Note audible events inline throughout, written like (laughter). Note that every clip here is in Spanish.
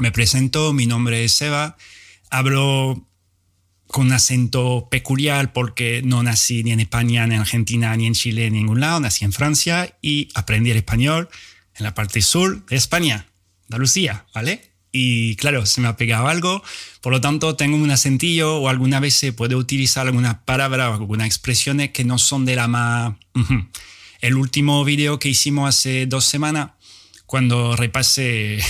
Me presento, mi nombre es Seba, hablo con acento peculiar porque no nací ni en España, ni en Argentina, ni en Chile, ni en ningún lado, nací en Francia y aprendí el español en la parte sur de España, Andalucía, ¿vale? Y claro, se me ha pegado algo, por lo tanto tengo un acentillo o alguna vez se puede utilizar alguna palabra o algunas expresiones que no son de la más... El último video que hicimos hace dos semanas, cuando repasé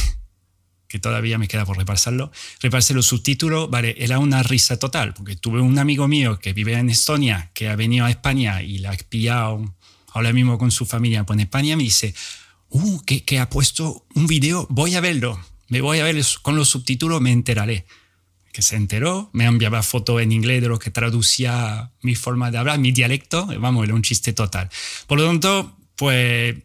que todavía me queda por repasarlo, repasé los subtítulos, vale, era una risa total, porque tuve un amigo mío que vive en Estonia, que ha venido a España y la ha pillado ahora mismo con su familia por España, me dice, uh, que, que ha puesto un video, voy a verlo, me voy a ver con los subtítulos, me enteraré. Que se enteró, me enviaba fotos en inglés de lo que traducía mi forma de hablar, mi dialecto, vamos, era un chiste total. Por lo tanto, pues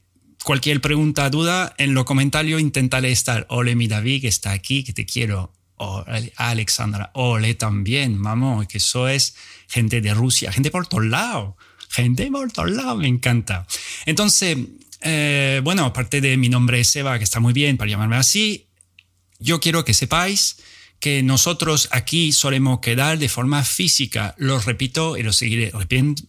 cualquier pregunta, duda, en los comentarios intentaré estar. Ole, mi David, que está aquí, que te quiero. Ole, Alexandra, ole también, vamos, que eso es gente de Rusia, gente por todos lados, gente por todos lados, me encanta. Entonces, eh, bueno, aparte de mi nombre es Eva, que está muy bien para llamarme así, yo quiero que sepáis que nosotros aquí solemos quedar de forma física. Lo repito y lo seguiré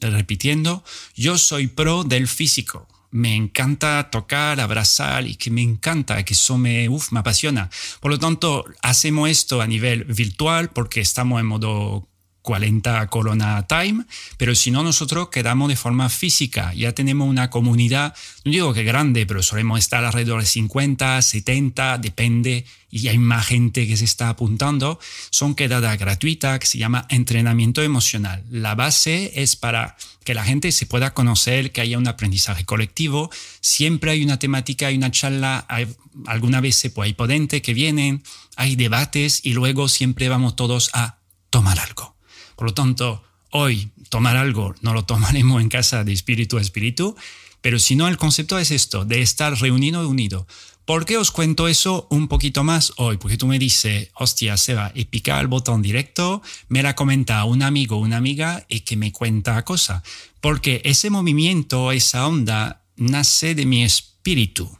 repitiendo. Yo soy pro del físico me encanta tocar, abrazar y que me encanta, que eso me, uf, me apasiona. Por lo tanto, hacemos esto a nivel virtual porque estamos en modo 40 Corona Time, pero si no, nosotros quedamos de forma física. Ya tenemos una comunidad, no digo que grande, pero solemos estar alrededor de 50, 70, depende, y hay más gente que se está apuntando. Son quedadas gratuitas que se llama entrenamiento emocional. La base es para que la gente se pueda conocer, que haya un aprendizaje colectivo. Siempre hay una temática, hay una charla, hay, alguna vez pues, hay ponentes que vienen, hay debates y luego siempre vamos todos a tomar algo. Por lo tanto, hoy tomar algo no lo tomaremos en casa de espíritu a espíritu, pero si no, el concepto es esto, de estar reunido y unido. ¿Por qué os cuento eso un poquito más hoy? Porque tú me dices, hostia, Seba, y pica el botón directo, me la comenta un amigo una amiga y que me cuenta cosa. Porque ese movimiento, esa onda, nace de mi espíritu.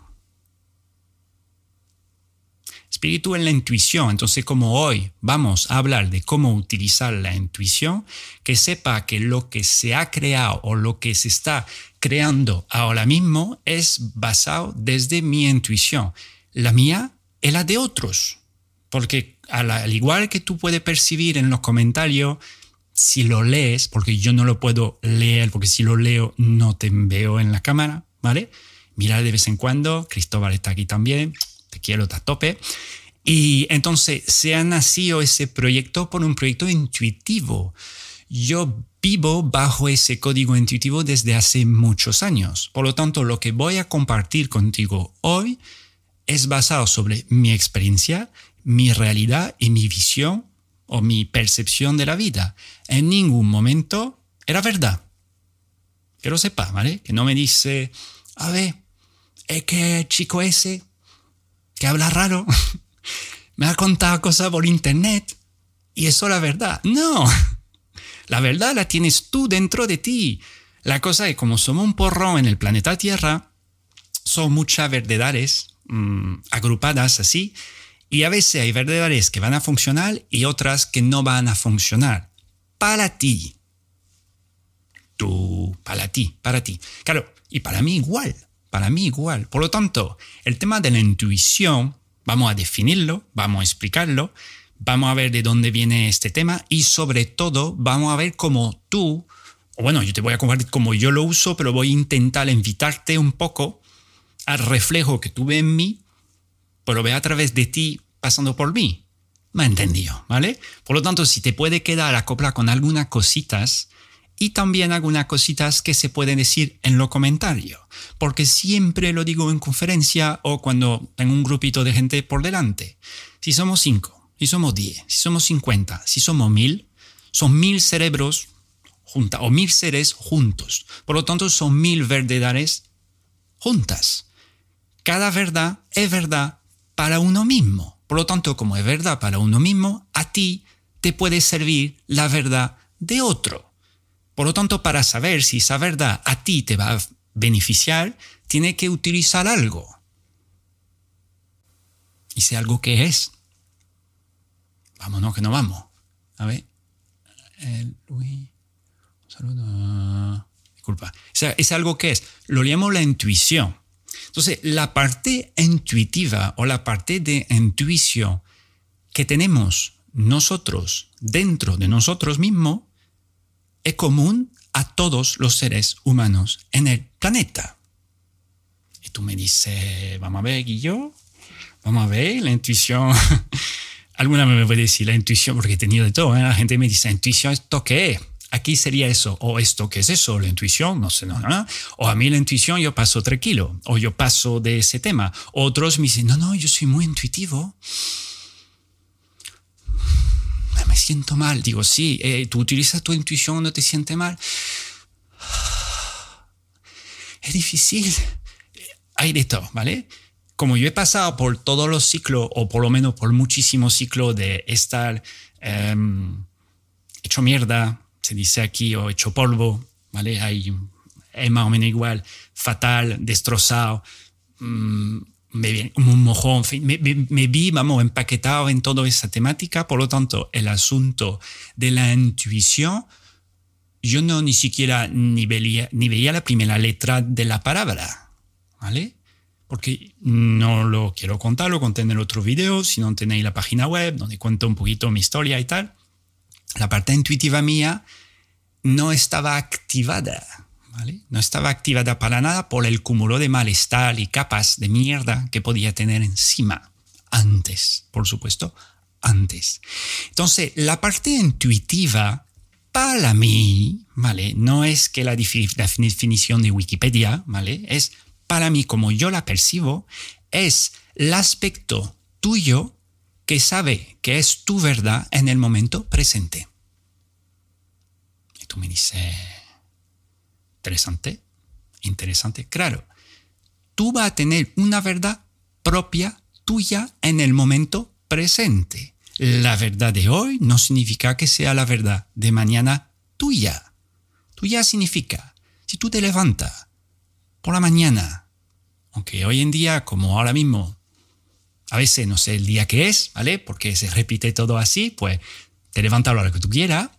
Espíritu en la intuición. Entonces, como hoy vamos a hablar de cómo utilizar la intuición, que sepa que lo que se ha creado o lo que se está creando ahora mismo es basado desde mi intuición. La mía y la de otros. Porque al igual que tú puedes percibir en los comentarios, si lo lees, porque yo no lo puedo leer, porque si lo leo no te veo en la cámara, ¿vale? Mirar de vez en cuando, Cristóbal está aquí también, quiero a tope. Y entonces se ha nacido ese proyecto por un proyecto intuitivo. Yo vivo bajo ese código intuitivo desde hace muchos años. Por lo tanto, lo que voy a compartir contigo hoy es basado sobre mi experiencia, mi realidad y mi visión o mi percepción de la vida. En ningún momento era verdad. Que lo sepa, ¿vale? Que no me dice, a ver, es que chico ese que habla raro, (laughs) me ha contado cosas por internet y eso es la verdad. No, (laughs) la verdad la tienes tú dentro de ti. La cosa es como somos un porrón en el planeta Tierra, son muchas verdades mm, agrupadas así y a veces hay verdades que van a funcionar y otras que no van a funcionar. Para ti. Tú, para ti, para ti. Claro, y para mí igual. Para mí igual. Por lo tanto, el tema de la intuición, vamos a definirlo, vamos a explicarlo, vamos a ver de dónde viene este tema y sobre todo vamos a ver cómo tú, o bueno, yo te voy a compartir cómo yo lo uso, pero voy a intentar invitarte un poco al reflejo que tuve en mí, pero ve a través de ti pasando por mí. Me ha entendido, ¿vale? Por lo tanto, si te puede quedar acopla con algunas cositas, y también algunas cositas que se pueden decir en los comentarios, porque siempre lo digo en conferencia o cuando tengo un grupito de gente por delante. Si somos cinco, si somos diez, si somos cincuenta, si somos mil, son mil cerebros juntos o mil seres juntos. Por lo tanto, son mil verdades juntas. Cada verdad es verdad para uno mismo. Por lo tanto, como es verdad para uno mismo, a ti te puede servir la verdad de otro. Por lo tanto, para saber si esa verdad a ti te va a beneficiar, tiene que utilizar algo. ¿Y sé algo que es? Vámonos que no vamos. A ver. Luis. Saludo. Disculpa. O sea, es algo que es, lo llamo la intuición. Entonces, la parte intuitiva o la parte de intuición que tenemos nosotros dentro de nosotros mismos es común a todos los seres humanos en el planeta. Y tú me dices, vamos a ver, Guillo, vamos a ver, la intuición. (laughs) Alguna me puede decir la intuición, porque he tenido de todo. ¿eh? La gente me dice, intuición, ¿esto qué es? Aquí sería eso, o esto qué es eso, la intuición, no sé, no, no, O a mí la intuición yo paso tranquilo, o yo paso de ese tema. Otros me dicen, no, no, yo soy muy intuitivo me siento mal. Digo, sí, eh, tú utilizas tu intuición no te sientes mal. Es difícil. Hay de todo, ¿vale? Como yo he pasado por todos los ciclos, o por lo menos por muchísimos ciclos de estar em, hecho mierda, se dice aquí, o hecho polvo, ¿vale? Hay, es más o menos igual, fatal, destrozado, mm, me vi como un mojón, me, me, vi, vamos, empaquetado en toda esa temática, por lo tanto, el asunto de la intuición, yo no ni siquiera ni veía, ni veía la primera letra de la palabra, ¿vale? Porque no lo quiero contar, lo conté en el otro video, si no tenéis la página web donde cuento un poquito mi historia y tal. La parte intuitiva mía no estaba activada, no estaba activada para nada por el cúmulo de malestar y capas de mierda que podía tener encima. Antes, por supuesto, antes. Entonces, la parte intuitiva para mí, ¿vale? No es que la, definición de Wikipedia, ¿vale? Es para mí, como yo la percibo, es el aspecto tuyo que sabe que es tu verdad en el momento presente. Y tú me dices, Interesante, interesante. Claro, tú vas a tener una verdad propia tuya en el momento presente. La verdad de hoy no significa que sea la verdad de mañana tuya. Tuya significa, si tú te levantas por la mañana, aunque hoy en día, como ahora mismo, a veces no sé el día que es, ¿vale? Porque se repite todo así, pues te levantas a la que tú quieras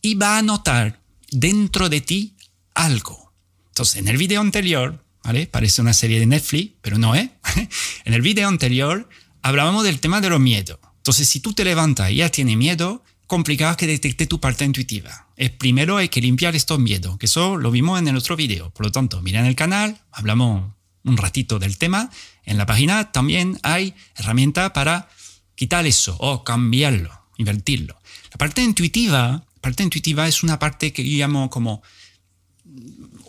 y va a notar dentro de ti algo. Entonces, en el video anterior, ¿vale? Parece una serie de Netflix, pero no es. (laughs) en el video anterior hablábamos del tema de los miedos. Entonces, si tú te levantas y ya tienes miedo, complicado que detecte tu parte intuitiva. Es primero hay que limpiar estos miedos, que eso lo vimos en el otro video. Por lo tanto, mira en el canal, hablamos un ratito del tema. En la página también hay herramientas para quitar eso o cambiarlo, invertirlo. La parte intuitiva, parte intuitiva es una parte que yo llamo como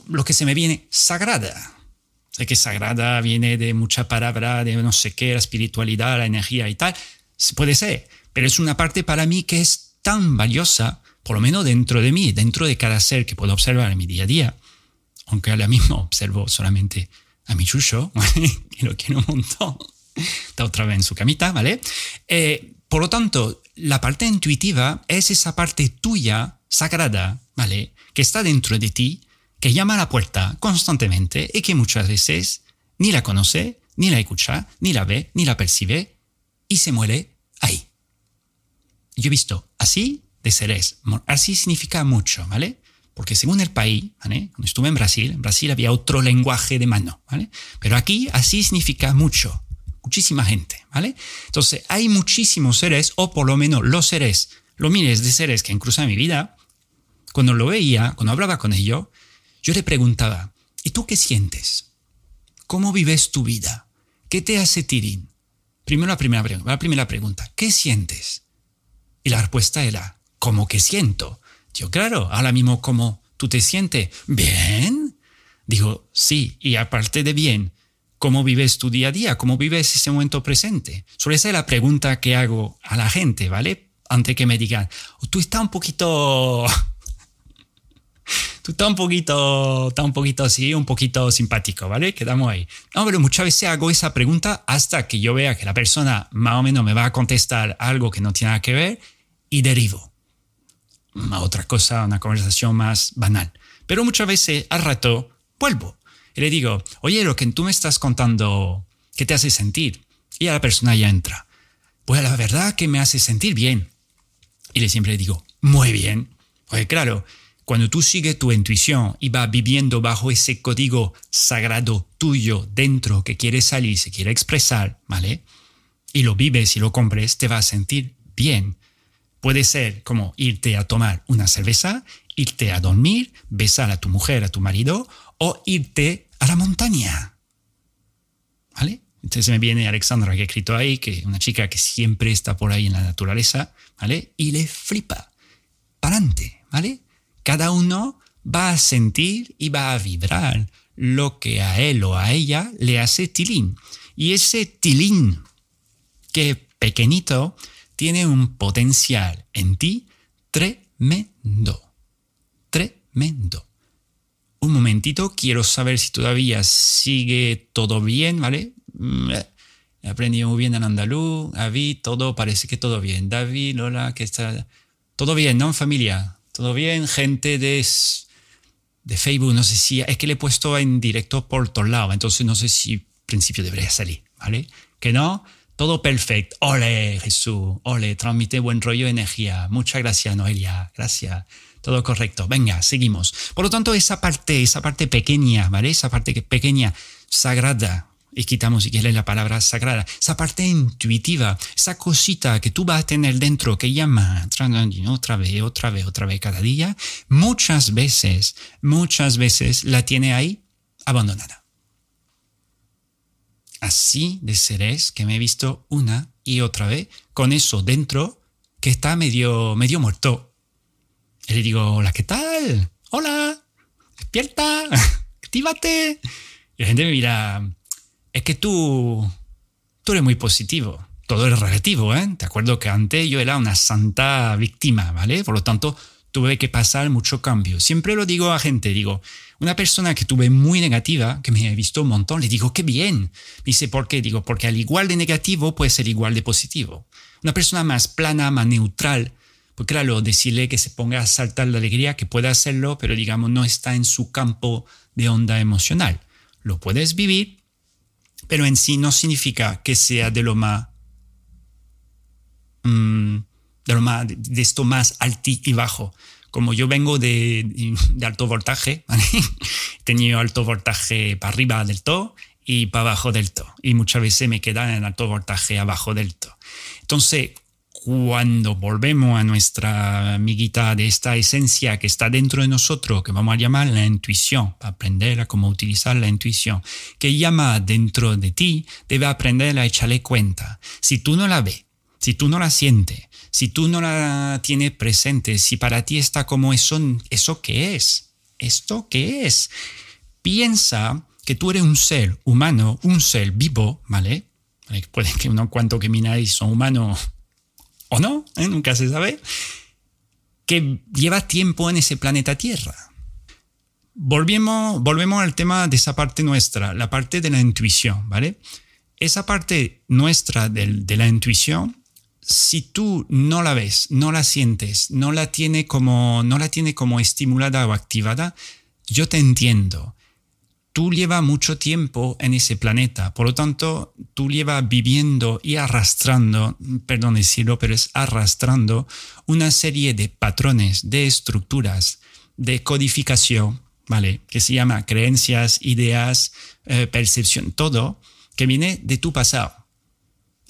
lo que se me viene sagrada. Sé que sagrada viene de mucha palabra, de no sé qué, la espiritualidad, la energía y tal. Puede ser, pero es una parte para mí que es tan valiosa, por lo menos dentro de mí, dentro de cada ser que puedo observar en mi día a día. Aunque ahora mismo observo solamente a mi chucho, (laughs) que lo quiero un montón. Está otra vez en su camita, ¿vale? Eh, por lo tanto, la parte intuitiva es esa parte tuya, sagrada, ¿vale? Que está dentro de ti que llama a la puerta constantemente y que muchas veces ni la conoce, ni la escucha, ni la ve, ni la percibe y se muere ahí. Yo he visto así de seres. Así significa mucho, ¿vale? Porque según el país, ¿vale? Cuando estuve en Brasil, en Brasil había otro lenguaje de mano, ¿vale? Pero aquí así significa mucho, muchísima gente, ¿vale? Entonces hay muchísimos seres, o por lo menos los seres, los miles de seres que han cruzado mi vida, cuando lo veía, cuando hablaba con ellos, yo le preguntaba, ¿y tú qué sientes? ¿Cómo vives tu vida? ¿Qué te hace tirín? Primero la primera, pregunta, ¿qué sientes? Y la respuesta era, ¿cómo que siento? Yo, claro, ahora mismo, ¿cómo tú te sientes? ¿Bien? Digo, sí, y aparte de bien, ¿cómo vives tu día a día? ¿Cómo vives ese momento presente? Suele ser la pregunta que hago a la gente, ¿vale? Antes que me digan, tú estás un poquito tú estás un poquito, está un poquito así, un poquito simpático, ¿vale? Quedamos ahí. No, pero muchas veces hago esa pregunta hasta que yo vea que la persona más o menos me va a contestar algo que no tiene nada que ver y derivo a otra cosa, una conversación más banal. Pero muchas veces al rato vuelvo y le digo, oye, lo que tú me estás contando, ¿qué te hace sentir? Y a la persona ya entra. Pues la verdad que me hace sentir bien. Y le siempre digo, muy bien. Pues claro, cuando tú sigues tu intuición y vas viviendo bajo ese código sagrado tuyo dentro que quiere salir, se quiere expresar, ¿vale? Y lo vives y lo compres, te vas a sentir bien. Puede ser como irte a tomar una cerveza, irte a dormir, besar a tu mujer, a tu marido, o irte a la montaña. ¿Vale? Entonces me viene Alexandra que ha escrito ahí, que una chica que siempre está por ahí en la naturaleza, ¿vale? Y le flipa. Para ¿vale? Cada uno va a sentir y va a vibrar lo que a él o a ella le hace tilín. Y ese tilín, que pequeñito, tiene un potencial en ti tremendo. Tremendo. Un momentito, quiero saber si todavía sigue todo bien, ¿vale? Mm, eh, he aprendido muy bien en andaluz, David, todo, parece que todo bien. David, Lola, que está... Todo bien, ¿no? Familia, todo bien, gente de, de Facebook, no sé si, es que le he puesto en directo por todos lados, entonces no sé si principio debería salir, ¿vale? Que no, todo perfecto. Ole, Jesús, ole, transmite buen rollo energía. Muchas gracias, Noelia, gracias. Todo correcto. Venga, seguimos. Por lo tanto, esa parte, esa parte pequeña, ¿vale? Esa parte pequeña, sagrada, y quitamos si quieres la palabra sagrada, esa parte intuitiva, esa cosita que tú vas a tener dentro que llama otra vez, otra vez, otra vez cada día, muchas veces, muchas veces la tiene ahí abandonada. Así de seres que me he visto una y otra vez con eso dentro que está medio, medio muerto. Y le digo, hola, ¿qué tal? Hola, despierta, (laughs) actívate. Y la gente me mira, es que tú, tú eres muy positivo. Todo es relativo, ¿eh? Te acuerdo que antes yo era una santa víctima, ¿vale? Por lo tanto, tuve que pasar mucho cambio. Siempre lo digo a gente, digo, una persona que tuve muy negativa, que me he visto un montón, le digo, qué bien. Me dice, ¿por qué? Digo, porque al igual de negativo puede ser igual de positivo. Una persona más plana, más neutral, pues claro, decirle que se ponga a saltar la alegría, que puede hacerlo, pero digamos, no está en su campo de onda emocional. Lo puedes vivir, pero en sí no significa que sea de lo más, mm, de, lo más de esto más alto y bajo. Como yo vengo de, alto voltaje, he (laughs) tenido alto voltaje para arriba del todo y para abajo del todo. Y muchas veces me quedan en alto voltaje abajo del todo. Entonces, cuando volvemos a nuestra amiguita de esta esencia que está dentro de nosotros, que vamos a llamar la intuición, para aprender a cómo utilizar la intuición, que llama dentro de ti, debe aprender a echarle cuenta. Si tú no la ves, si tú no la sientes, si tú no la tienes presente, si para ti está como eso, ¿eso qué es? ¿Esto qué es? Piensa que tú eres un ser humano, un ser vivo, ¿vale? Puede que uno cuanto que mináis son humanos o no, ¿eh? nunca se sabe, que lleva tiempo en ese planeta Tierra. Volvemos, volvemos al tema de esa parte nuestra, la parte de la intuición, ¿vale? Esa parte nuestra de, de la intuición, si tú no la ves, no la sientes, no la tiene como, no la tiene como estimulada o activada, yo te entiendo tú llevas mucho tiempo en ese planeta, por lo tanto, tú llevas viviendo y arrastrando, perdón decirlo, pero es arrastrando una serie de patrones, de estructuras, de codificación, ¿vale? Que se llama creencias, ideas, eh, percepción, todo que viene de tu pasado.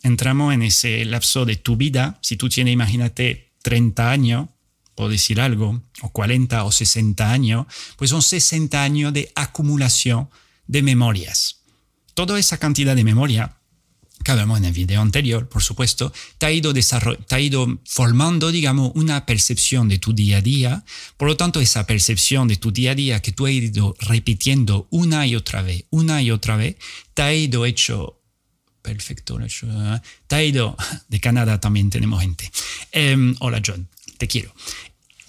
Entramos en ese lapso de tu vida, si tú tienes, imagínate, 30 años, o decir algo, o 40 o 60 años, pues son 60 años de acumulación de memorias. Toda esa cantidad de memoria, que hablamos en el video anterior, por supuesto, te ha, ido te ha ido formando, digamos, una percepción de tu día a día. Por lo tanto, esa percepción de tu día a día que tú has ido repitiendo una y otra vez, una y otra vez, te ha ido hecho perfecto. ¿eh? Te ha ido, (laughs) de Canadá también tenemos gente. Em, hola John, te quiero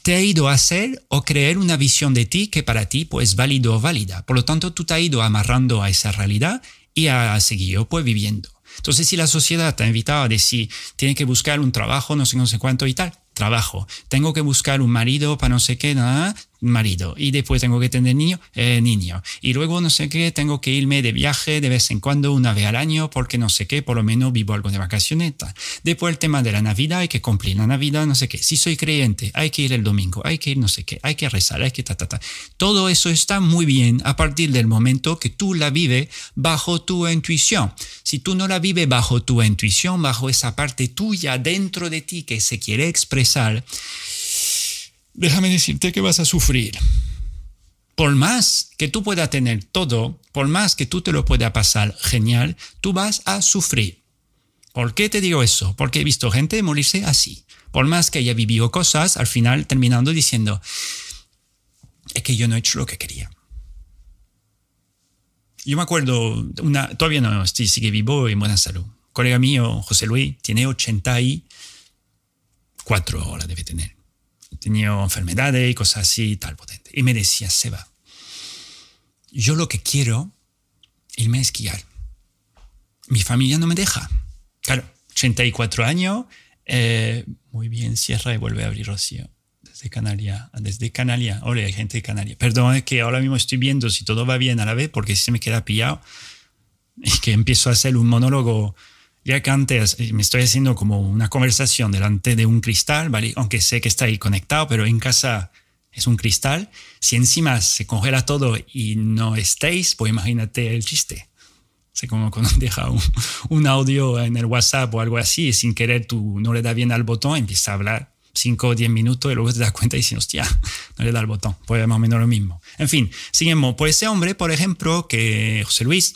te ha ido a hacer o creer una visión de ti que para ti pues válido o válida. Por lo tanto, tú te has ido amarrando a esa realidad y has seguido pues viviendo. Entonces, si la sociedad te ha invitado a decir, tienes que buscar un trabajo, no sé, no sé cuánto y tal, trabajo. Tengo que buscar un marido para no sé qué, nada, marido. Y después tengo que tener niño, eh, niño. Y luego no sé qué, tengo que irme de viaje de vez en cuando, una vez al año, porque no sé qué, por lo menos vivo algo de vacaciones. Después el tema de la Navidad, hay que cumplir la Navidad, no sé qué. Si soy creyente, hay que ir el domingo, hay que ir no sé qué, hay que rezar, hay que ta, ta, ta. Todo eso está muy bien a partir del momento que tú la vives bajo tu intuición. Si tú no la vives bajo tu intuición, bajo esa parte tuya dentro de ti que se quiere expresar, déjame decirte que vas a sufrir. Por más que tú puedas tener todo, por más que tú te lo puedas pasar genial, tú vas a sufrir. ¿Por qué te digo eso? Porque he visto gente morirse así. Por más que haya vivido cosas, al final terminando diciendo, es que yo no he hecho lo que quería. Yo me acuerdo, una, todavía no estoy, sigue vivo y en buena salud. Colega mío, José Luis, tiene 84 ahora debe tener tenía enfermedades y cosas así, tal potente. Y me decía, Seba, yo lo que quiero es irme a esquiar. Mi familia no me deja. Claro, 84 años, eh, muy bien, cierra y vuelve a abrir Rocío. Desde Canaria, desde Canaria. Hola, hay gente de Canaria. Perdón, es que ahora mismo estoy viendo si todo va bien a la vez, porque si se me queda pillado, y que empiezo a hacer un monólogo ya que antes eh, me estoy haciendo como una conversación delante de un cristal, ¿vale? Aunque sé que está ahí conectado, pero en casa es un cristal. Si encima se congela todo y no estéis, pues imagínate el chiste. Es como cuando (laughs) deja un, un, audio en el WhatsApp o algo así y sin querer tú no le das bien al botón, empieza a hablar 5 o 10 minutos y luego te das cuenta y dices, hostia, (laughs) no le da el botón. Pues más o menos lo mismo. En fin, seguimos. Por ese hombre, por ejemplo, que José Luis,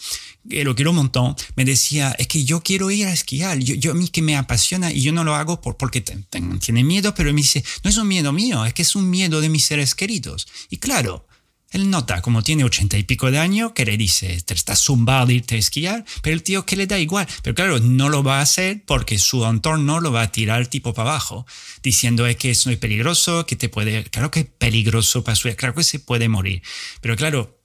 que lo quiero un montón, me decía, es que yo quiero ir a esquiar, yo, yo a mí que me apasiona y yo no lo hago por, porque tiene miedo, pero me dice, no es un miedo mío, es que es un miedo de mis seres queridos. Y claro, él nota, como tiene ochenta y pico de años, que le dice, te estás zumbado de irte a esquiar, pero el tío que le da igual. Pero claro, no lo va a hacer porque su entorno lo va a tirar tipo para abajo, diciendo es que es muy peligroso, que te puede, claro que es peligroso para su, claro que se puede morir. Pero claro,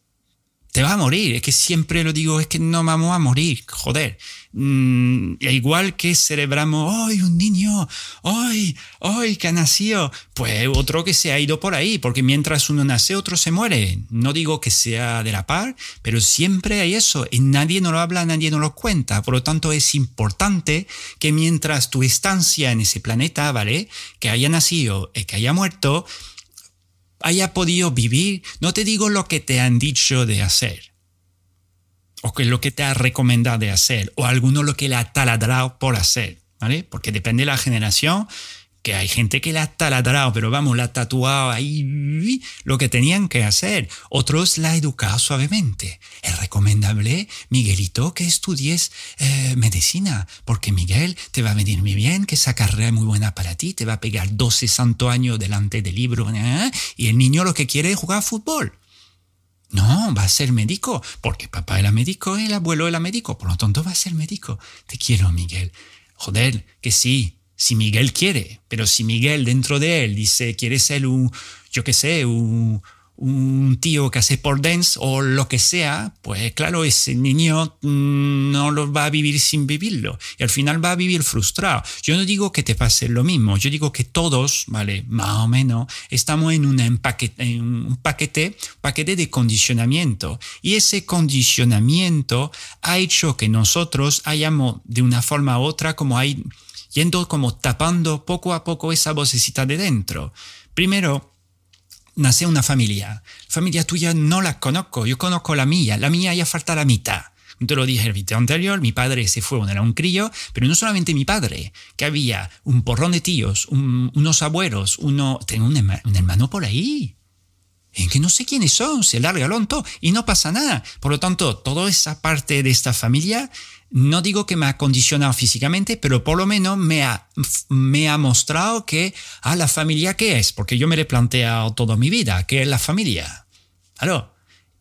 te vas a morir. Es que siempre lo digo, es que no vamos a morir, joder. Mm, igual que celebramos, ¡ay, un niño! ¡ay, ay, que ha nacido! Pues otro que se ha ido por ahí, porque mientras uno nace, otro se muere. No digo que sea de la par, pero siempre hay eso. Y nadie nos lo habla, nadie nos lo cuenta. Por lo tanto, es importante que mientras tu estancia en ese planeta, ¿vale? Que haya nacido y que haya muerto, haya podido vivir, no te digo lo que te han dicho de hacer, o que lo que te ha recomendado de hacer, o alguno lo que le ha taladrado por hacer, ¿vale? Porque depende de la generación, que hay gente que la ha taladrado, pero vamos, la ha tatuado ahí lo que tenían que hacer. Otros la ha educado suavemente. Es recomendable, Miguelito, que estudies eh, medicina, porque Miguel te va a venir muy bien, que esa carrera es muy buena para ti, te va a pegar 12 santo años delante del libro, ¿eh? y el niño lo que quiere es jugar fútbol. No, va a ser médico, porque papá era médico el abuelo era médico, por lo tanto va a ser médico. Te quiero, Miguel. Joder, que sí, si Miguel quiere, pero si Miguel dentro de él dice quiere ser un, yo qué sé, un, tío que hace por dance o lo que sea, pues claro, ese niño mm, no lo va a vivir sin vivirlo y al final va a vivir frustrado. Yo no digo que te pase lo mismo, yo digo que todos, ¿vale? Más o menos, estamos en, un paquete, paquete de condicionamiento y ese condicionamiento ha hecho que nosotros hayamos de una forma u otra como hay yendo como tapando poco a poco esa vocecita de dentro. Primero, nace una familia. Familia tuya no la conozco, yo conozco la mía, la mía ya falta la mitad. Te lo dije el video anterior, mi padre se fue cuando era un crío, pero no solamente mi padre, que había un porrón de tíos, unos abuelos, uno, tengo un, hermano por ahí, en que no sé quiénes son, se larga lonto y no pasa nada. Por lo tanto, toda esa parte de esta familia no digo que me ha condicionado físicamente, pero por lo menos me ha, me ha mostrado que a ah, la familia qué es, porque yo me he planteado toda mi vida, ¿qué es la familia? Claro,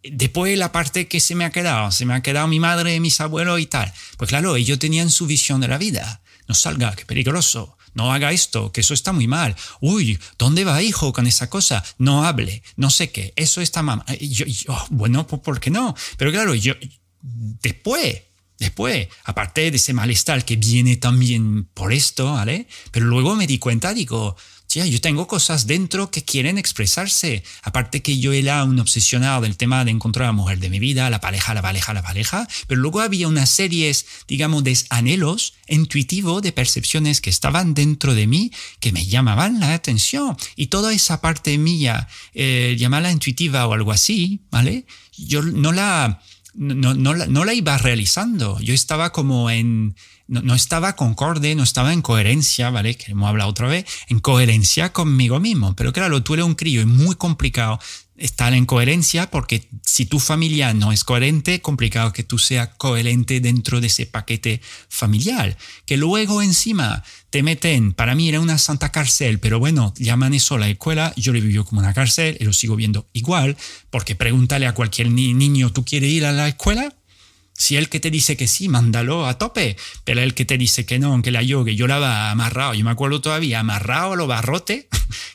después la parte que se me ha quedado, se me ha quedado mi madre, mis abuelos y tal. Pues claro, ellos tenían su visión de la vida. No salga, qué peligroso. No haga esto, que eso está muy mal. Uy, ¿dónde va hijo con esa cosa? No hable, no sé qué, eso está mal. Yo, bueno, pues ¿por qué no? Pero claro, yo después Después, aparte de ese malestar que viene también por esto, ¿vale? Pero luego me di cuenta, digo, yo tengo cosas dentro que quieren expresarse. Aparte que yo era un obsesionado del tema de encontrar a la mujer de mi vida, la pareja, la pareja, la pareja, pero luego había unas series, digamos, de anhelos intuitivos, de percepciones que estaban dentro de mí que me llamaban la atención. Y toda esa parte mía, eh, llamarla intuitiva o algo así, ¿vale? Yo no la, no, no, no la iba realizando. Yo estaba como en no, estaba concorde, no estaba en coherencia, ¿vale? Que hemos hablado otra vez, en coherencia conmigo mismo. Pero claro, tú eres un crío y muy complicado estar en coherencia porque si tu familia no es coherente, complicado que tú seas coherente dentro de ese paquete familiar. Que luego encima te meten, para mí era una santa cárcel, pero bueno, llaman eso la escuela, yo lo vivo como una cárcel y lo sigo viendo igual, porque pregúntale a cualquier niño, ¿tú quieres ir a la escuela? Si el que te dice que sí, mándalo a tope, pero el que te dice que no, que la yo, que yo la va amarrado, yo me acuerdo todavía, amarrado a los barrotes,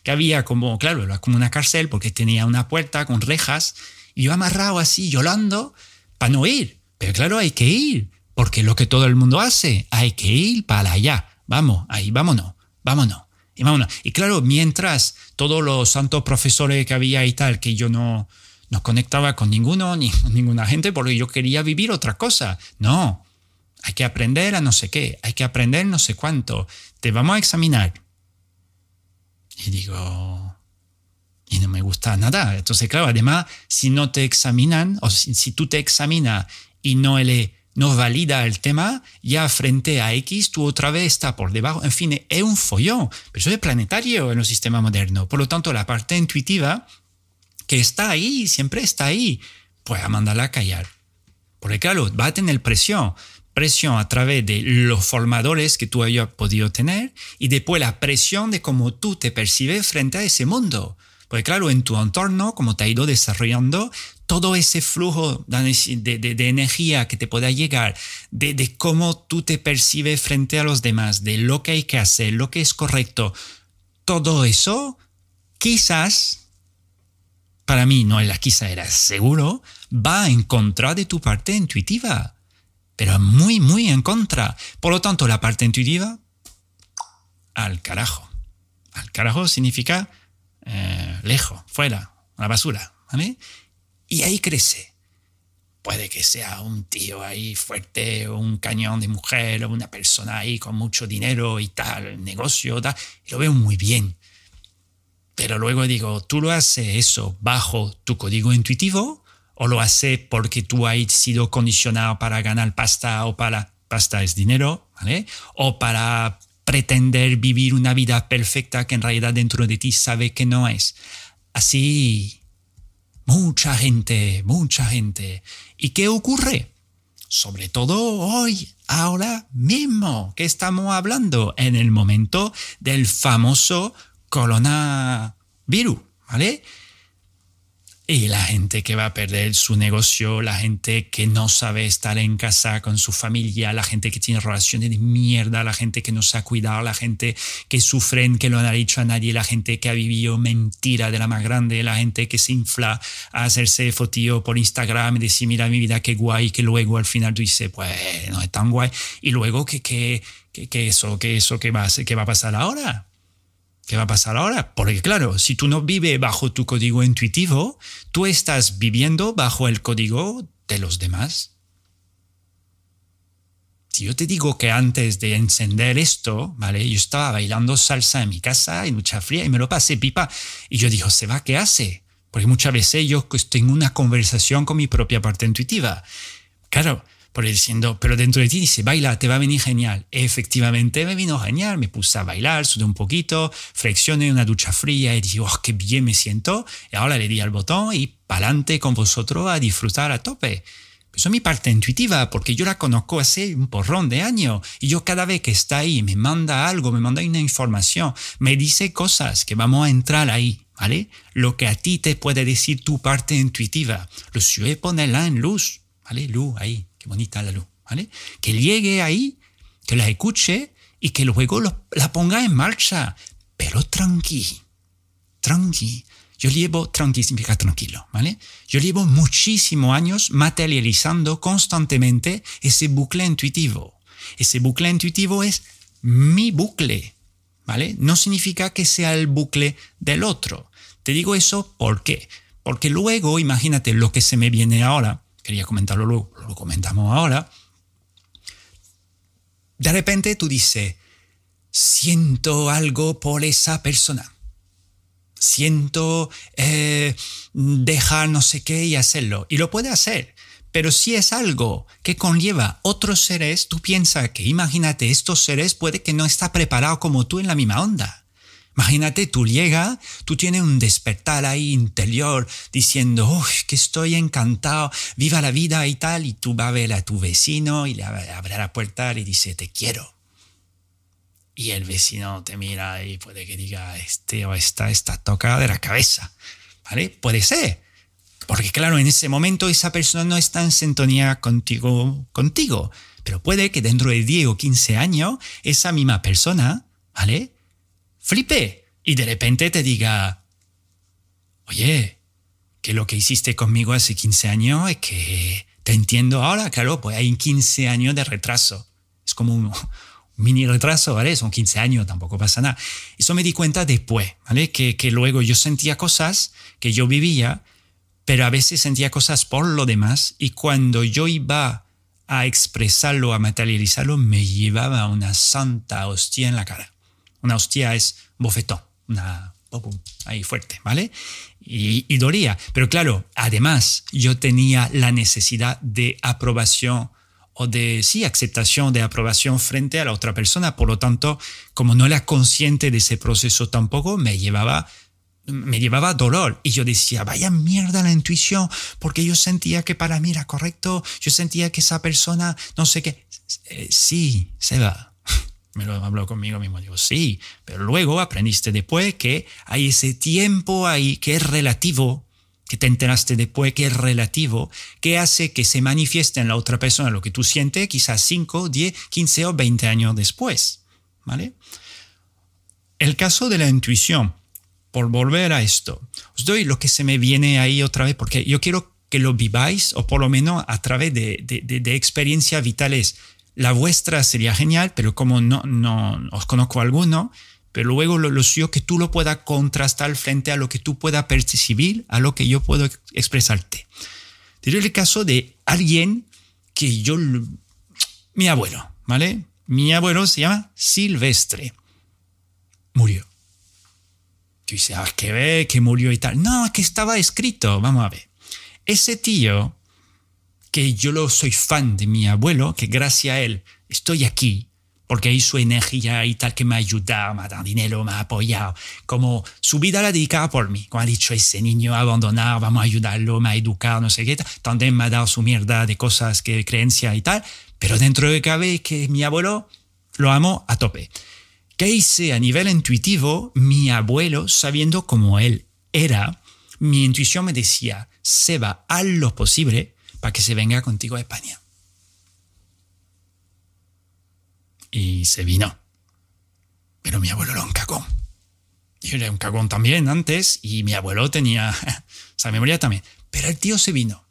que había como, claro, era como una cárcel porque tenía una puerta con rejas, y yo amarrado así, llorando, para no ir. Pero claro, hay que ir, porque lo que todo el mundo hace, hay que ir para allá. Vamos, ahí, vámonos, vámonos. Y vámonos. Y claro, mientras todos los santos profesores que había y tal, que yo no, no conectaba con ninguno ni (laughs) con ninguna gente porque yo quería vivir otra cosa. No, hay que aprender a no sé qué, hay que aprender no sé cuánto. Te vamos a examinar. Y digo, y no me gusta nada. Entonces, claro, además, si no te examinan, o si, tú te examinas y no le no valida el tema, ya frente a X tú otra vez está por debajo. En fin, es un follón, pero eso es planetario en el sistema moderno. Por lo tanto, la parte intuitiva que está ahí, siempre está ahí, pues a mandarla a callar. Porque claro, va a tener presión, presión a través de los formadores que tú hayas podido tener y después la presión de cómo tú te percibes frente a ese mundo. Porque claro, en tu entorno, como te ha ido desarrollando, todo ese flujo de, energía que te pueda llegar, de, cómo tú te percibes frente a los demás, de lo que hay que hacer, lo que es correcto, todo eso quizás para mí no es la quizá era seguro, va en contra de tu parte intuitiva, pero muy, muy en contra. Por lo tanto, la parte intuitiva, al carajo. Al carajo significa eh, lejos, fuera, a la basura. ¿vale? Y ahí crece. Puede que sea un tío ahí fuerte, un cañón de mujer, o una persona ahí con mucho dinero y tal, negocio, tal. lo veo muy bien. Pero luego digo, ¿tú lo haces eso bajo tu código intuitivo o lo haces porque tú has sido condicionado para ganar pasta o para, pasta es dinero, ¿vale? O para pretender vivir una vida perfecta que en realidad dentro de ti sabe que no es. Así, mucha gente, mucha gente. ¿Y qué ocurre? Sobre todo hoy, ahora mismo que estamos hablando, en el momento del famoso coronavirus, ¿vale? Y la gente que va a perder su negocio, la gente que no sabe estar en casa con su familia, la gente que tiene relaciones de mierda, la gente que no se ha cuidado, la gente que sufren, que no ha dicho a nadie, la gente que ha vivido mentira de la más grande, la gente que se infla a hacerse fotillo por Instagram y decir, mira mi vida, qué guay, que luego al final tú dices, pues no es tan guay. Y luego, ¿qué, qué, qué, eso, qué eso, qué va, qué va a pasar ahora? ¿Qué va a pasar ahora? Porque claro, si tú no vives bajo tu código intuitivo, tú estás viviendo bajo el código de los demás. Si yo te digo que antes de encender esto, ¿vale? Yo estaba bailando salsa en mi casa en mucha fría y me lo pasé pipa. Y yo digo, ¿se va? ¿Qué hace? Porque muchas veces yo tengo una conversación con mi propia parte intuitiva. Claro, por diciendo, pero dentro de ti dice, baila, te va a venir genial. Efectivamente me vino genial, me puse a bailar, sudé un poquito, flexioné una ducha fría y dije, oh, qué bien me siento. Y ahora le di al botón y pa'lante con vosotros a disfrutar a tope. Eso es mi parte intuitiva, porque yo la conozco hace un porrón de años. Y yo cada vez que está ahí, me manda algo, me manda una información, me dice cosas que vamos a entrar ahí, ¿vale? Lo que a ti te puede decir tu parte intuitiva. Lo suele ponerla en luz, ¿vale? Luz ahí. Qué bonita la luz, ¿vale? Que llegue ahí, que la escuche y que luego la ponga en marcha, pero tranqui, tranqui. Yo llevo, tranqui significa tranquilo, ¿vale? Yo llevo muchísimos años materializando constantemente ese bucle intuitivo. Ese bucle intuitivo es mi bucle, ¿vale? No significa que sea el bucle del otro. Te digo eso ¿por qué? Porque luego, imagínate lo que se me viene ahora, quería comentarlo lo comentamos ahora. De repente tú dices, siento algo por esa persona. Siento eh, dejar no sé qué y hacerlo. Y lo puede hacer. Pero si es algo que conlleva otros seres, tú piensas que, imagínate, estos seres puede que no está preparado como tú en la misma onda. Imagínate, tú llegas, tú tienes un despertar ahí interior diciendo, uy, que estoy encantado, viva la vida y tal, y tú vas a ver a tu vecino y le abre la puerta y dice, te quiero. Y el vecino te mira y puede que diga, este o esta está tocada de la cabeza. ¿Vale? Puede ser. Porque claro, en ese momento esa persona no está en sintonía contigo, contigo. Pero puede que dentro de 10 o 15 años esa misma persona, ¿vale? Flipe y de repente te diga, oye, que lo que hiciste conmigo hace 15 años es que te entiendo ahora, claro, pues hay 15 años de retraso. Es como un, mini retraso, ¿vale? Son 15 años, tampoco pasa nada. Eso me di cuenta después, ¿vale? Que, que luego yo sentía cosas que yo vivía, pero a veces sentía cosas por lo demás y cuando yo iba a expresarlo, a materializarlo, me llevaba una santa hostia en la cara. Una hostia es bofetón, una ahí fuerte, ¿vale? Y, y, dolía. Pero claro, además yo tenía la necesidad de aprobación o de, sí, aceptación de aprobación frente a la otra persona. Por lo tanto, como no era consciente de ese proceso tampoco, me llevaba me llevaba dolor y yo decía, vaya mierda la intuición, porque yo sentía que para mí era correcto, yo sentía que esa persona, no sé qué, eh, sí, se va, me lo habló conmigo mismo. Digo, sí, pero luego aprendiste después que hay ese tiempo ahí que es relativo, que te enteraste después que es relativo, que hace que se manifieste en la otra persona lo que tú sientes quizás 5, 10, 15 o 20 años después. ¿Vale? El caso de la intuición, por volver a esto, os doy lo que se me viene ahí otra vez, porque yo quiero que lo viváis, o por lo menos a través de, de, experiencias vitales la vuestra sería genial, pero como no, no os conozco alguno, pero luego lo, lo suyo que tú lo puedas contrastar frente a lo que tú puedas percibir, a lo que yo puedo expresarte. Te el caso de alguien que yo, mi abuelo, ¿vale? Mi abuelo se llama Silvestre. Murió. Tú dices, ah, que ve, que murió y tal. No, que estaba escrito. Vamos a ver. Ese tío que yo lo soy fan de mi abuelo, que gracias a él estoy aquí, porque hay su energía y tal que me ha ayudado, me ha dado dinero, me ha apoyado, como su vida la dedicaba por mí, como ha dicho ese niño abandonado, vamos a ayudarlo, me ha educado, no sé qué, también me ha dado su mierda de cosas que creencia y tal, pero dentro de cabe que mi abuelo lo amo a tope. ¿Qué hice a nivel intuitivo? Mi abuelo, sabiendo cómo él era, mi intuición me decía, se va a lo posible para que se venga contigo a España. Y se vino. Pero mi abuelo era un cagón. Yo era un cagón también antes y mi abuelo tenía (laughs) esa memoria también. Pero el tío se vino.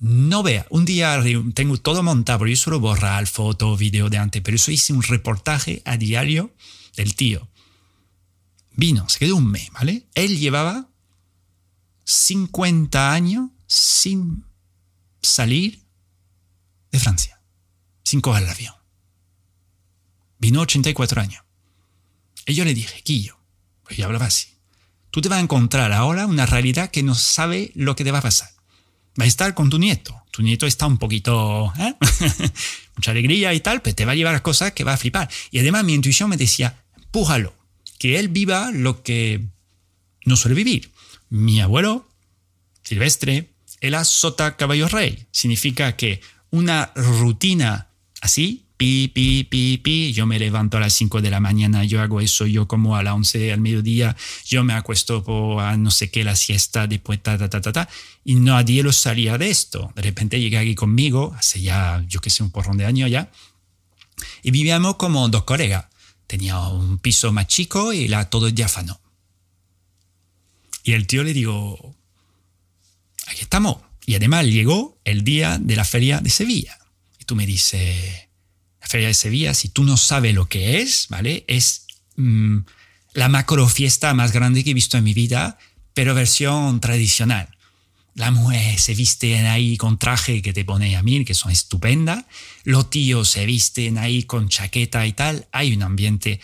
No vea, un día tengo todo montado, yo solo borrar foto, video de antes, pero eso hice un reportaje a diario del tío. Vino, se quedó un mes, ¿vale? Él llevaba 50 años sin salir de Francia, sin coger el avión. Vino 84 años. Y yo le dije, Quillo, pues yo hablaba así, tú te vas a encontrar ahora una realidad que no sabe lo que te va a pasar. Va a estar con tu nieto. Tu nieto está un poquito, ¿eh? (laughs) mucha alegría y tal, pero te va a llevar a cosas que va a flipar. Y además mi intuición me decía, pújalo, que él viva lo que no suele vivir. Mi abuelo, Silvestre, el sota caballo rey. Significa que una rutina así, pi, pi, pi, pi, yo me levanto a las 5 de la mañana, yo hago eso, yo como a las 11 al mediodía, yo me acuesto por a no sé qué la siesta, después ta, ta, ta, ta, ta, y nadie lo salía de esto. De repente llega aquí conmigo, hace ya, yo que sé, un porrón de años ya, y vivíamos como dos colegas. Tenía un piso más chico y era todo diáfano. Y el tío le digo, aquí estamos. Y además llegó el día de la feria de Sevilla. Y tú me dices, la feria de Sevilla, si tú no sabes lo que es, ¿vale? Es mm, la macro fiesta más grande que he visto en mi vida, pero versión tradicional. La mujer se viste ahí con traje que te pone a mí, que son estupenda. Los tíos se visten ahí con chaqueta y tal. Hay un ambiente,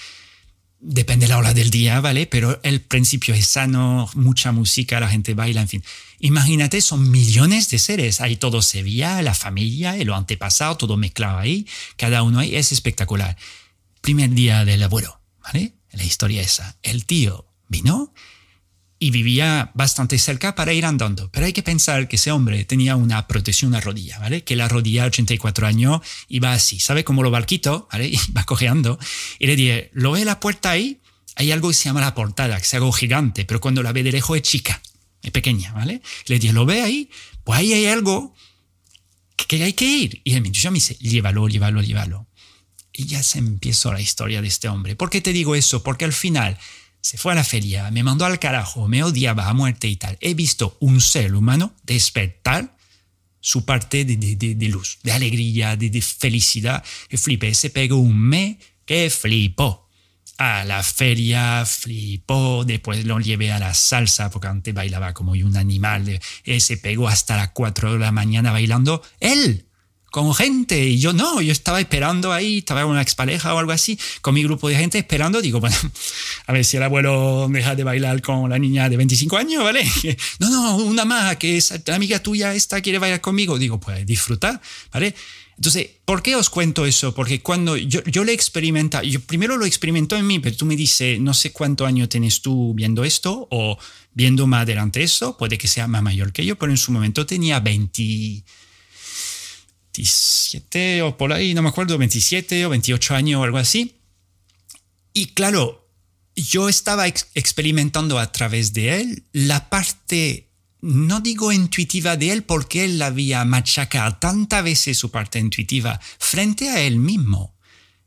depende de la hora del día, ¿vale? Pero el principio es sano, mucha música, la gente baila, en fin. Imagínate, son millones de seres. Ahí todo se veía, la familia, lo antepasado, todo mezclado ahí. Cada uno ahí es espectacular. Primer día del abuelo, ¿vale? La historia esa. El tío vino y vivía bastante cerca para ir andando. Pero hay que pensar que ese hombre tenía una protección a rodilla, ¿vale? Que la rodilla, 84 años, iba así, ¿sabe? Como lo barquito, ¿vale? (laughs) va cojeando. Y le dije, ¿lo ve la puerta ahí? Hay algo que se llama la portada, que es algo gigante, pero cuando la ve de lejos es chica, es pequeña, ¿vale? le dije, ¿lo ve ahí? Pues ahí hay algo que hay que ir. Y el me dice, llévalo, llévalo, llévalo. Y ya se empezó la historia de este hombre. ¿Por qué te digo eso? Porque al final se fue a la feria, me mandó al carajo, me odiaba a muerte y tal. He visto un ser humano despertar su parte de, luz, de alegría, de, felicidad. Que flipé, se pegó un mes que flipó. A la feria flipó, después lo llevé a la salsa, porque antes bailaba como un animal. se pegó hasta las 4 de la mañana bailando. Él, con gente. Y yo no, yo estaba esperando ahí, estaba con una expareja o algo así, con mi grupo de gente esperando. Digo, bueno, (laughs) a ver si el abuelo deja de bailar con la niña de 25 años, ¿vale? (laughs) No, no, una más, que es la amiga tuya esta quiere bailar conmigo. Digo, pues disfrutar, ¿vale? Entonces, ¿por qué os cuento eso? Porque cuando yo, yo lo experimenta, yo primero lo experimento en mí, pero tú me dices, no sé cuánto año tienes tú viendo esto o viendo más adelante eso, puede que sea más mayor que yo, pero en su momento tenía 20 27 o por ahí, no me acuerdo, 27 o 28 años o algo así. Y claro, yo estaba experimentando a través de él la parte, no digo intuitiva de él, porque él había machacado tantas veces su parte intuitiva frente a él mismo.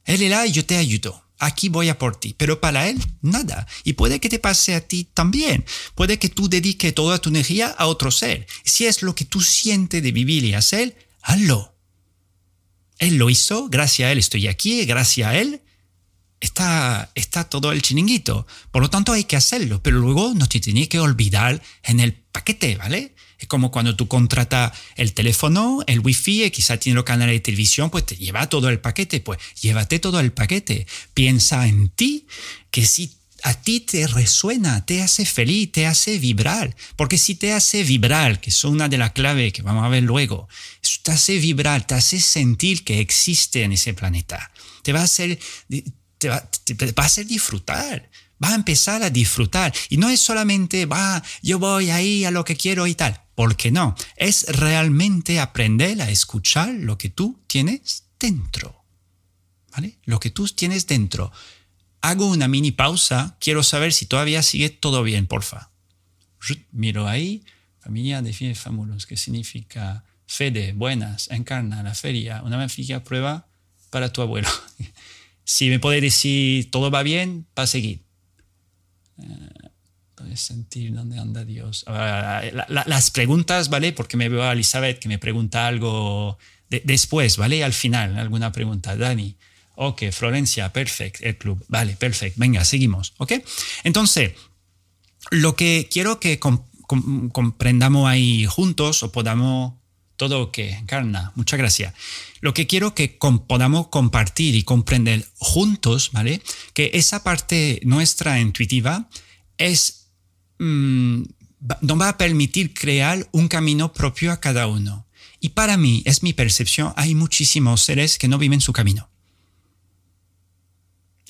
Él era, yo te ayudo, aquí voy a por ti, pero para él nada. Y puede que te pase a ti también. Puede que tú dediques toda tu energía a otro ser. Si es lo que tú sientes de vivir y hacer, hazlo. Él lo hizo, gracias a él estoy aquí, gracias a él está, está todo el chiringuito. Por lo tanto hay que hacerlo, pero luego no te tienes que olvidar en el paquete, ¿vale? Es como cuando tú contratas el teléfono, el wifi, quizá tiene los canales de televisión, pues te lleva todo el paquete, pues llévate todo el paquete. Piensa en ti, que si a ti te resuena, te hace feliz, te hace vibrar. Porque si te hace vibrar, que es una de las claves que vamos a ver luego, te hace vibrar, te hace sentir que existe en ese planeta. Te va a hacer, te va, a hacer disfrutar. Va a empezar a disfrutar. Y no es solamente, va, yo voy ahí a lo que quiero y tal. Porque no. Es realmente aprender a escuchar lo que tú tienes dentro. ¿Vale? Lo que tú tienes dentro hago una mini pausa, quiero saber si todavía sigue todo bien, porfa. Miro ahí, familia de fines famosos, que significa Fede, buenas, encarna la feria, una magnífica prueba para tu abuelo. (laughs) si me puede decir todo va bien, va a seguir. Eh, puedes sentir dónde anda Dios. las preguntas, ¿vale? Porque me veo a Elizabeth que me pregunta algo después, ¿vale? Al final, alguna pregunta. Dani, Ok, Florencia, perfecto, el club. Vale, perfecto. Venga, seguimos. Ok. Entonces, lo que quiero que comprendamos ahí juntos o podamos todo que encarna. Muchas gracias. Lo que quiero que podamos compartir y comprender juntos, ¿vale? Que esa parte nuestra intuitiva es mm, nos va a permitir crear un camino propio a cada uno. Y para mí, es mi percepción, hay muchísimos seres que no viven su camino.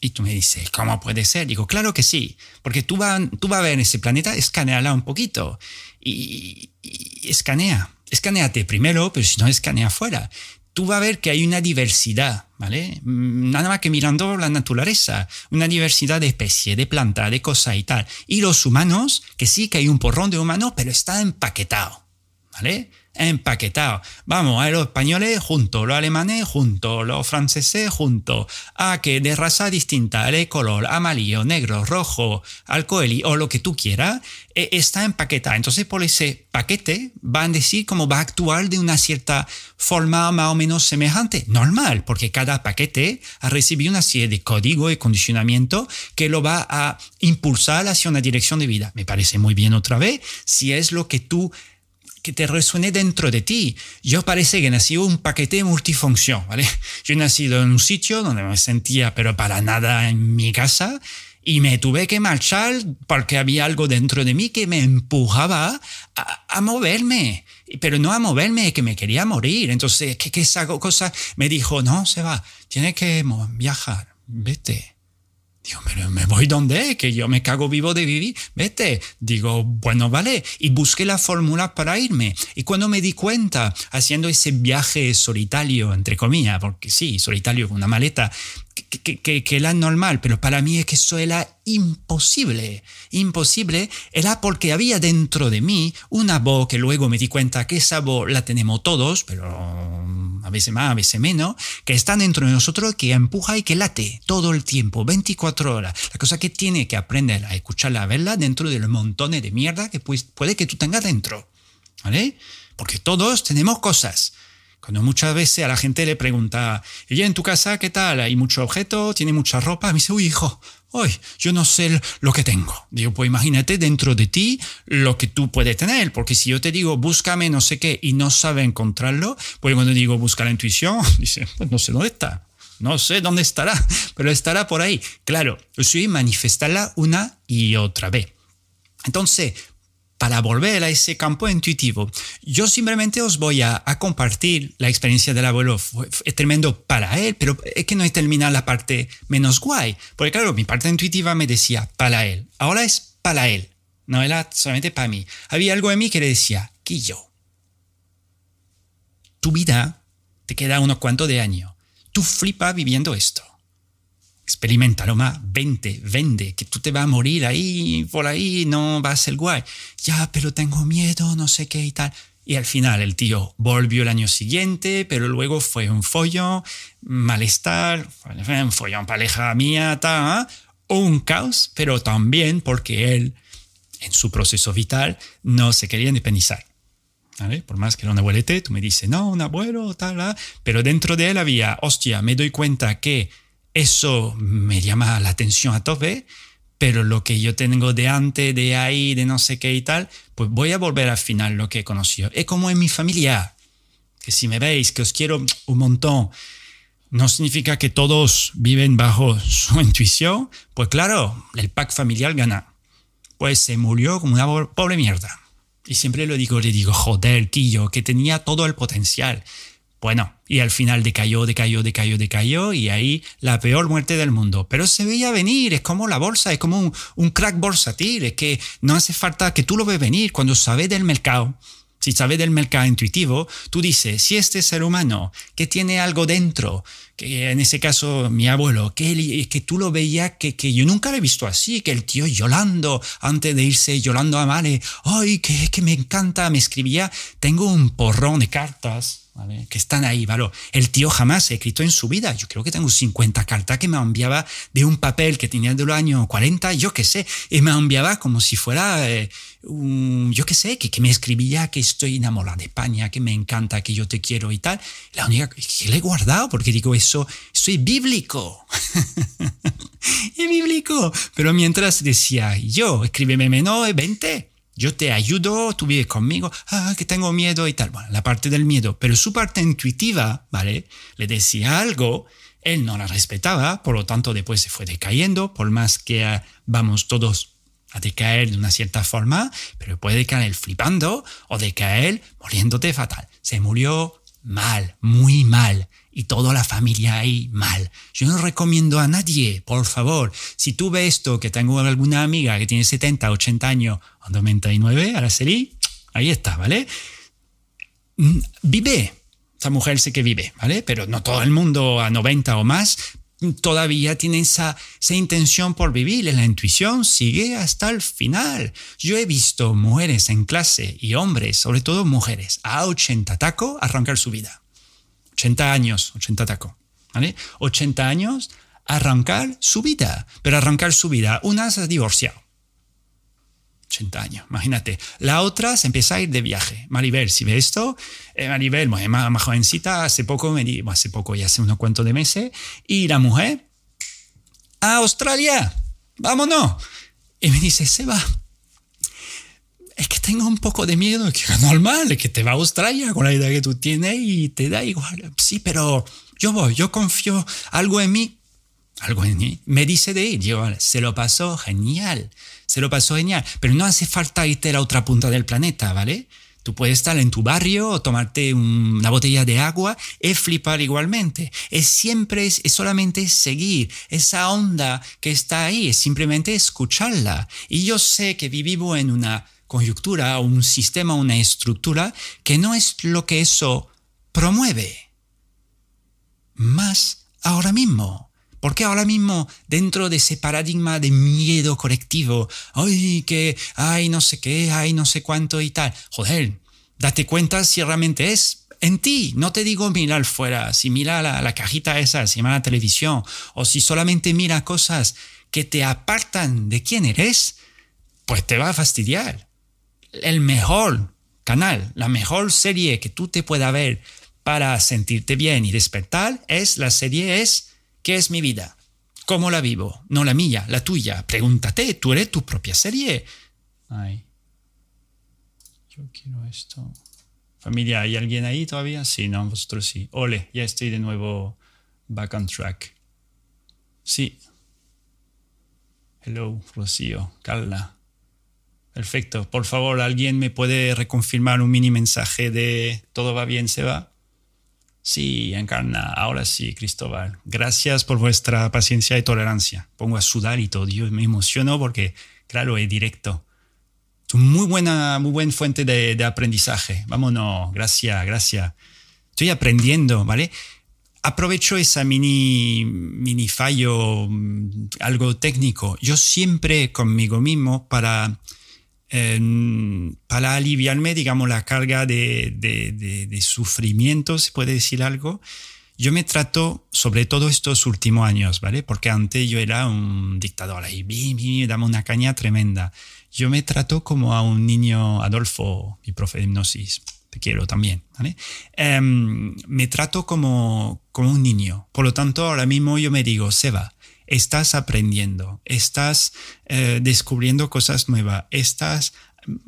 Y tú me dices, ¿cómo puede ser? Digo, claro que sí, porque tú vas tú va a ver ese planeta, escaneala un poquito y, escanea. Escaneate primero, pero si no, escanea afuera. Tú vas a ver que hay una diversidad, ¿vale? Nada más que mirando la naturaleza, una diversidad de especies, de plantas, de cosas y tal. Y los humanos, que sí que hay un porrón de humanos, pero está empaquetado, ¿vale? Empaquetado. Vamos, a los españoles juntos, los alemanes juntos, los franceses juntos. A que de raza distinta, de color amarillo, negro, rojo, alcohol o lo que tú quieras, e, está empaquetada. Entonces, por ese paquete van a decir cómo va a actuar de una cierta forma más o menos semejante. Normal, porque cada paquete ha recibido una serie de código y condicionamiento que lo va a impulsar hacia una dirección de vida. Me parece muy bien otra vez si es lo que tú que te resuene dentro de ti. Yo parece que nací un paquete multifunción, ¿vale? Yo he nacido en un sitio donde me sentía pero para nada en mi casa y me tuve que marchar porque había algo dentro de mí que me empujaba a, moverme, pero no a moverme, que me quería morir. Entonces, ¿qué, qué esa cosa? Me dijo, no, se va, tiene que viajar, vete. Digo, me voy donde, que yo me cago vivo de vivir, vete. Digo, bueno, vale. Y busqué la fórmula para irme. Y cuando me di cuenta, haciendo ese viaje solitario, entre comillas, porque sí, solitario con una maleta, que, que, era normal, pero para mí es que eso era imposible. Imposible era porque había dentro de mí una voz que luego me di cuenta que esa voz la tenemos todos, pero a veces más, a veces menos, que está dentro de nosotros, que empuja y que late todo el tiempo, 24 horas. La cosa que tiene que aprender a escucharla, a verla dentro de los montones de mierda que puede que tú tengas dentro. ¿Vale? Porque todos tenemos cosas. Cuando muchas veces a la gente le pregunta, ¿y en tu casa qué tal? ¿Hay mucho objeto? ¿Tiene mucha ropa? Me dice, uy, hijo, hoy yo no sé lo que tengo. Digo, pues imagínate dentro de ti lo que tú puedes tener, porque si yo te digo, búscame no sé qué y no sabe encontrarlo, pues cuando digo, busca la intuición, (laughs) dice, pues no sé dónde está. No sé dónde estará, (laughs) pero estará por ahí. Claro, soy manifestarla una y otra vez. Entonces, para volver a ese campo intuitivo, yo simplemente os voy a, compartir la experiencia del abuelo. Fue, tremendo para él, pero es que no he terminado la parte menos guay. Porque claro, mi parte intuitiva me decía para él. Ahora es para él. No era solamente para mí. Había algo en mí que le decía, yo Tu vida te queda unos cuantos de años. Tú flipas viviendo esto experimenta más, vente, vende, que tú te vas a morir ahí, por ahí, no va a ser guay. Ya, pero tengo miedo, no sé qué y tal. Y al final el tío volvió el año siguiente, pero luego fue un follón, malestar, un follón pareja mía, tal, un caos, pero también porque él, en su proceso vital, no se quería independizar. Por más que era un abuelete, tú me dices, no, un abuelo, tal, pero dentro de él había, hostia, me doy cuenta que eso me llama la atención a tope, pero lo que yo tengo de antes, de ahí, de no sé qué y tal, pues voy a volver al final lo que he conocido. Es como en mi familia, que si me veis, que os quiero un montón, no significa que todos viven bajo su (laughs) intuición, pues claro, el pack familiar gana. Pues se murió como una pobre mierda. Y siempre lo digo, le digo, joder, tío, que tenía todo el potencial. Bueno, y al final decayó, decayó, decayó, decayó, y ahí la peor muerte del mundo. Pero se veía venir, es como la bolsa, es como un, un crack borsatil, es que no hace falta que tú lo ves venir cuando sabes del mercado. Si sabes del mercado intuitivo, tú dices, si este ser humano que tiene algo dentro, que en ese caso mi abuelo, que, que tú lo veías, que, que yo nunca lo he visto así, que el tío llorando antes de irse, llorando a Male, ay, que, que me encanta, me escribía, tengo un porrón de cartas que están ahí, ¿vale? El tío jamás ha escrito en su vida. Yo creo que tengo 50 cartas que me enviaba de un papel que tenía de los años 40, yo qué sé, y me enviaba como si fuera, eh, yo qué sé, que, que, me escribía que estoy enamorada de España, que me encanta, que yo te quiero y tal. La única que le he guardado, porque digo, eso, soy bíblico. (laughs) es bíblico. Pero mientras decía, yo, escríbeme menos, 20 yo te ayudo, tú vives conmigo, ah, que tengo miedo y tal. Bueno, la parte del miedo, pero su parte intuitiva, ¿vale? Le decía algo, él no la respetaba, por lo tanto después se fue decayendo, por más que ah, vamos todos a decaer de una cierta forma, pero puede caer flipando o decaer muriéndote fatal. Se murió mal, muy mal y toda la familia ahí mal. Yo no recomiendo a nadie, por favor, si tú ves esto, que tengo alguna amiga que tiene 70, 80 años o 99, Araceli, ahí está, ¿vale? Mm, vive, esa mujer sé que vive, ¿vale? Pero no todo el mundo a 90 o más todavía tiene esa, esa intención por vivir. La intuición sigue hasta el final. Yo he visto mujeres en clase y hombres, sobre todo mujeres, a 80 tacos arrancar su vida. 80 años, 80 tacos. ¿vale? 80 años arrancar su vida. Pero arrancar su vida, una se divorciado 80 años, imagínate. La otra se empieza a ir de viaje. Maribel, si ve esto, eh, Maribel, más, más, jovencita, hace poco, me di, hace poco, ya hace unos cuantos de meses, y la mujer a Australia, vámonos. Y me dice, Seba, es que tengo un poco de miedo, que es normal, es que te va a Australia con la idea que tú tienes y te da igual. Sí, pero yo voy, yo confío algo en mí, algo en mí. Me dice de ir, se lo pasó genial se lo pasó genial. Pero no hace falta irte a la otra punta del planeta, ¿vale? Tú puedes estar en tu barrio o tomarte una botella de agua y flipar igualmente. Es siempre, es, solamente seguir esa onda que está ahí, es simplemente escucharla. Y yo sé que vivimos en una coyuntura, un sistema, una estructura que no es lo que eso promueve. Más ahora mismo. Porque ahora mismo, dentro de ese paradigma de miedo colectivo, ay, que, ay, no sé qué, ay, no sé cuánto y tal, joder, date cuenta si realmente es en ti. No te digo mirar fuera, si mira la, la cajita esa, si mira la televisión, o si solamente mira cosas que te apartan de quién eres, pues te va a fastidiar. El mejor canal, la mejor serie que tú te pueda ver para sentirte bien y despertar es la serie es ¿Qué es mi vida? ¿Cómo la vivo? No la mía, la tuya. Pregúntate, tú eres tu propia serie. Ay. Yo quiero esto. Familia, ¿hay alguien ahí todavía? Sí, no, vosotros sí. Ole, ya estoy de nuevo back on track. Sí. Hello, Rocío, Carla. Perfecto. Por favor, ¿alguien me puede reconfirmar un mini mensaje de todo va bien, se va? Sí, encarna. Ahora sí, Cristóbal. Gracias por vuestra paciencia y tolerancia. Pongo a sudar y todo. Yo me emociono porque, claro, es directo. Es muy buena, muy buena fuente de, aprendizaje. Vámonos. Gracias, gracias. Estoy aprendiendo, ¿vale? Aprovecho esa mini, mini fallo, mm, algo técnico. Yo siempre conmigo mismo para para aliviarme, digamos, la carga de, de, sufrimiento, se puede decir algo, yo me trato, sobre todo estos últimos años, ¿vale? Porque antes yo era un dictador ahí, me dame una caña tremenda. Yo me trato como a un niño, Adolfo, mi profe de hipnosis, te quiero también, ¿vale? Em, me trato como, como un niño. Por lo tanto, ahora mismo yo me digo, Seba, estás aprendiendo, estás eh, descubriendo cosas nuevas, estás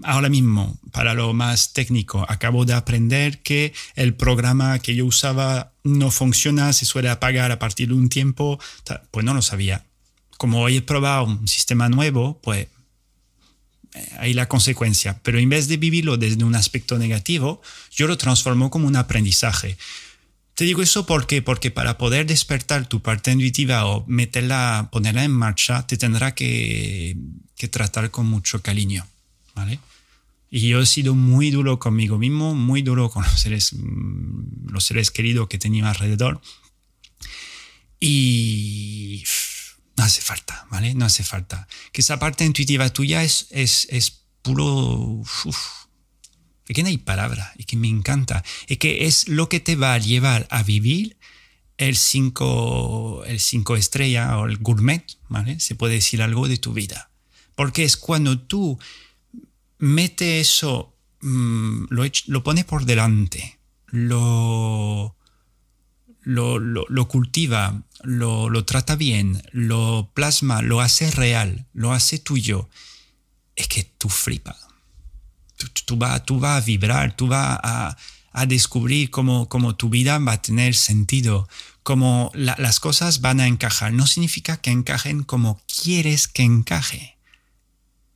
ahora mismo, para lo más técnico, acabo de aprender que el programa que yo usaba no funciona, se suele apagar a partir de un tiempo, pues no lo sabía. Como hoy he probado un sistema nuevo, pues eh, ahí la consecuencia. Pero en vez de vivirlo desde un aspecto negativo, yo lo transformo como un aprendizaje. Te digo eso porque, porque para poder despertar tu parte intuitiva o meterla, ponerla en marcha, te tendrá que, que tratar con mucho cariño, ¿vale? Y yo he sido muy duro conmigo mismo, muy duro con los seres, mm, los seres queridos que tenía alrededor. Y no hace falta, ¿vale? No hace falta. Que esa parte intuitiva tuya es, es, es puro que no hay palabra, y que me encanta, y que es lo que te va a llevar a vivir el cinco, el cinco estrella o el gourmet, ¿vale? Se puede decir algo de tu vida. Porque es cuando tú metes eso, mm, lo, lo pones por delante, lo, lo, lo, cultiva, lo, lo, trata bien, lo plasma, lo hace real, lo hace tuyo, es que tú flipas tú, vas tú va a vibrar, tú vas a, a descubrir cómo, cómo, tu vida va a tener sentido, cómo las cosas van a encajar. No significa que encajen como quieres que encaje,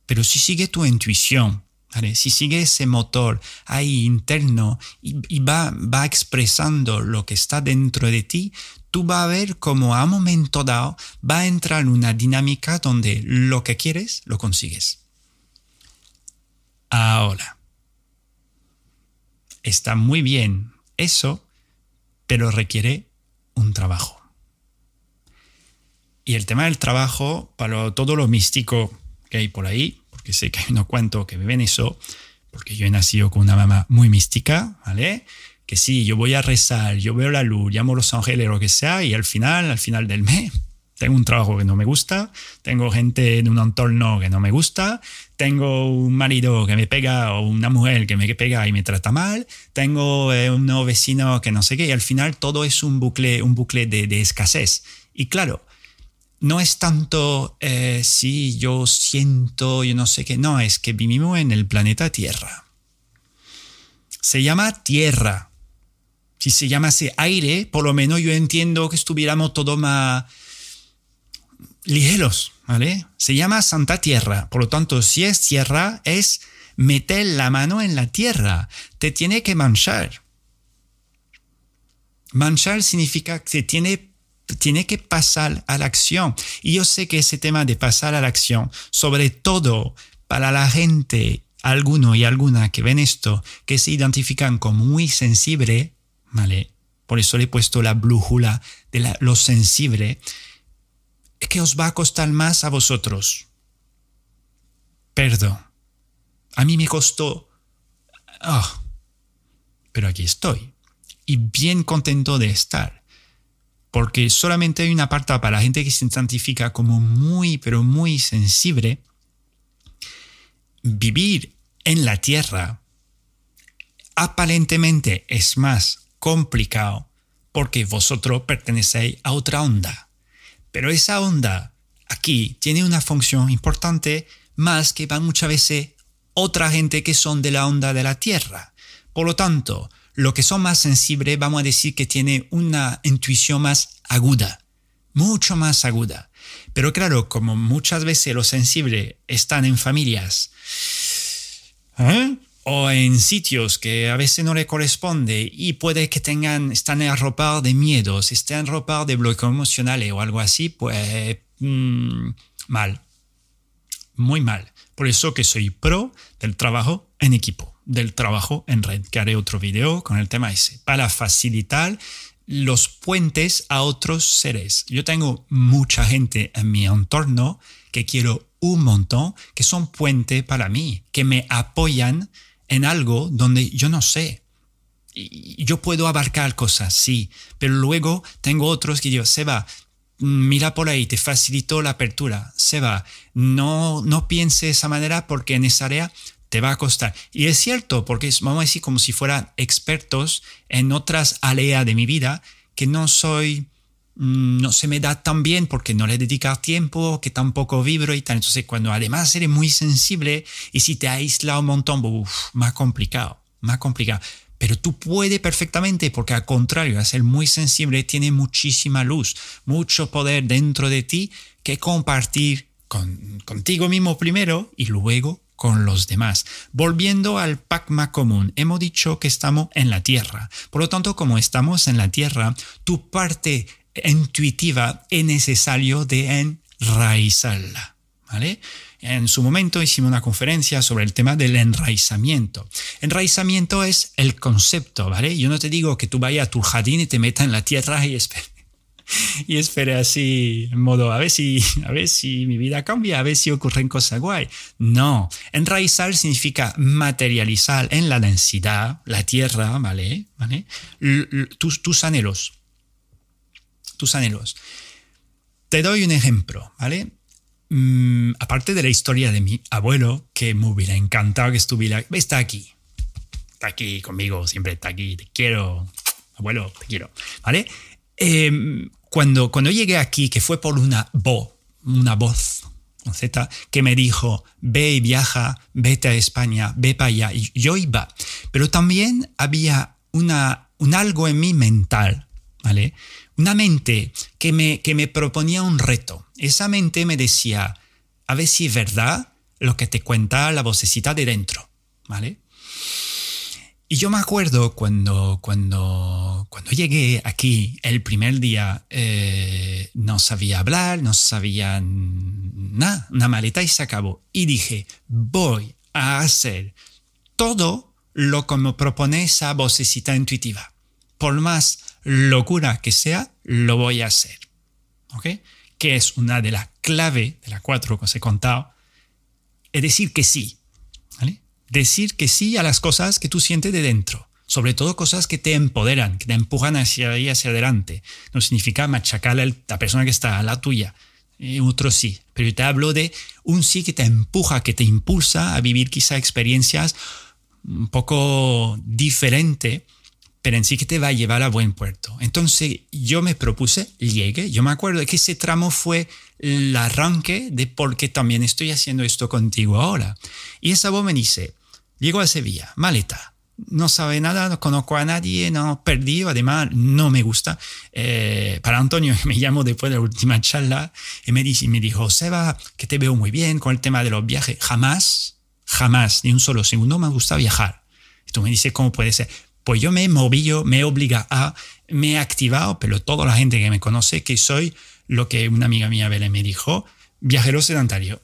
pero si sigue tu intuición, si sigue ese motor ahí interno y, y, va, va expresando lo que está dentro de ti, tú vas a ver cómo a momento dado va a entrar en una dinámica donde lo que quieres lo consigues ahora. Está muy bien eso, pero requiere un trabajo. Y el tema del trabajo, para todo lo místico que hay por ahí, porque sé que hay unos cuantos que viven eso, porque yo he nacido con una mamá muy mística, ¿vale? Que sí, yo voy a rezar, yo veo la luz, llamo a los ángeles, lo que sea, y al final, al final del mes, tengo un trabajo que no me gusta, tengo gente en un entorno que no me gusta, tengo un marido que me pega o una mujer que me pega y me trata mal, tengo eh, un nuevo vecino que no sé qué, y al final todo es un bucle, un bucle de, escasez. Y claro, no es tanto eh, si yo siento, yo no sé qué, no, es que vivimos en el planeta Tierra. Se llama Tierra. Si se llamase aire, por lo menos yo entiendo que estuviéramos todo más ligeros, Se llama Santa Tierra. Por lo tanto, si es tierra, es meter la mano en la tierra. Te tiene que manchar. Manchar significa que tiene, tiene que pasar a la acción. Y yo sé que ese tema de pasar a la acción, sobre todo para la gente, alguno y alguna que ven esto, que se identifican como muy sensible, ¿vale? Por eso le he puesto la brújula de lo sensible que os va a costar más a vosotros. Perdón. A mí me costó... Ah, pero aquí estoy. Y bien contento de estar. Porque solamente hay una parte para la gente que se identifica como muy, pero muy sensible. Vivir en la tierra aparentemente es más complicado porque vosotros pertenecéis a otra onda. Pero esa onda aquí tiene una función importante más que van muchas veces otra gente que son de la onda de la Tierra. Por lo tanto, lo que son más sensibles vamos a decir que tiene una intuición más aguda, mucho más aguda. Pero claro, como muchas veces los sensibles están en familias ¿eh? O en sitios que a veces no le corresponde y puede que tengan, están arropados de miedos, estén arropados de bloqueo emocionales o algo así, pues mm, mal, muy mal. Por eso que soy pro del trabajo en equipo, del trabajo en red, que haré otro video con el tema ese, para facilitar los puentes a otros seres. Yo tengo mucha gente en mi entorno que quiero un montón, que son puentes para mí, que me apoyan en algo donde yo no sé. Yo puedo abarcar cosas, sí, pero luego tengo otros que digo, Seba, mira por ahí, te facilito la apertura. Seba, no, no piense de esa manera porque en esa área te va a costar. Y es cierto, porque vamos a decir como si fueran expertos en otras áreas de mi vida que no soy, no se me da tan bien porque no le dedico tiempo, que tampoco vibro y tal. Entonces, cuando además eres muy sensible y si te aísla un montón, más complicado, más complicado. Pero tú puedes perfectamente, porque al contrario, a ser muy sensible tiene muchísima luz, mucho poder dentro de ti que compartir con, contigo mismo primero y luego con los demás. Volviendo al Pacma común, hemos dicho que estamos en la Tierra. Por lo tanto, como estamos en la Tierra, tu parte intuitiva es necesario de enraizarla. ¿Vale? En su momento hicimos una conferencia sobre el tema del enraizamiento. Enraizamiento es el concepto, ¿vale? Yo no te digo que tú vayas a tu jardín y te metas en la tierra y espere, y espere así, en modo, a ver, si, a ver si mi vida cambia, a ver si ocurren cosas guay. No, enraizar significa materializar en la densidad, la tierra, ¿vale? ¿Vale? Tus, tus anhelos. Tus anhelos. Te doy un ejemplo, ¿vale? Mm, aparte de la historia de mi abuelo, que me hubiera encantado que estuviera, está aquí, está aquí conmigo, siempre está aquí, te quiero, abuelo, te quiero, ¿vale? Em, cuando, cuando llegué aquí, que fue por una voz, una voz, con Z, que me dijo, ve y viaja, vete a España, ve para allá, y yo iba, pero también había una, un algo en mi mental, ¿vale? Una mente que me, que me proponía un reto. Esa mente me decía, a ver si es verdad lo que te cuenta la vocecita de dentro, ¿vale? Y yo me acuerdo cuando, cuando, cuando llegué aquí el primer día, eh, no sabía hablar, no sabía nada, una maleta y se acabó. Y dije, voy a hacer todo lo que me propone esa vocecita intuitiva. Por más locura que sea, lo voy a hacer. ¿Ok? que es una de las claves de las cuatro que os he contado, es decir que sí. ¿vale? Decir que sí a las cosas que tú sientes de dentro. Sobre todo cosas que te empoderan, que te empujan hacia ahí, hacia adelante. No significa machacar a la persona que está a la tuya. Eh, otro sí. Pero yo te hablo de un sí que te empuja, que te impulsa a vivir quizá experiencias un poco diferentes pero en sí que te va a llevar a buen puerto. Entonces yo me propuse, llegue, yo me acuerdo que ese tramo fue el arranque de por qué también estoy haciendo esto contigo ahora. Y esa voz me dice, llego a Sevilla, maleta, no sabe nada, no conozco a nadie, no perdido, además no me gusta. Eh, para Antonio (laughs) me llamó después de la última charla y me, dice, me dijo, Seba, que te veo muy bien con el tema de los viajes. Jamás, jamás, ni un solo segundo me gusta viajar. Y tú me dices, ¿cómo puede ser? Pues yo me he movido, me he a, me he activado, pero toda la gente que me conoce que soy lo que una amiga mía Belén me dijo, viajero sedentario.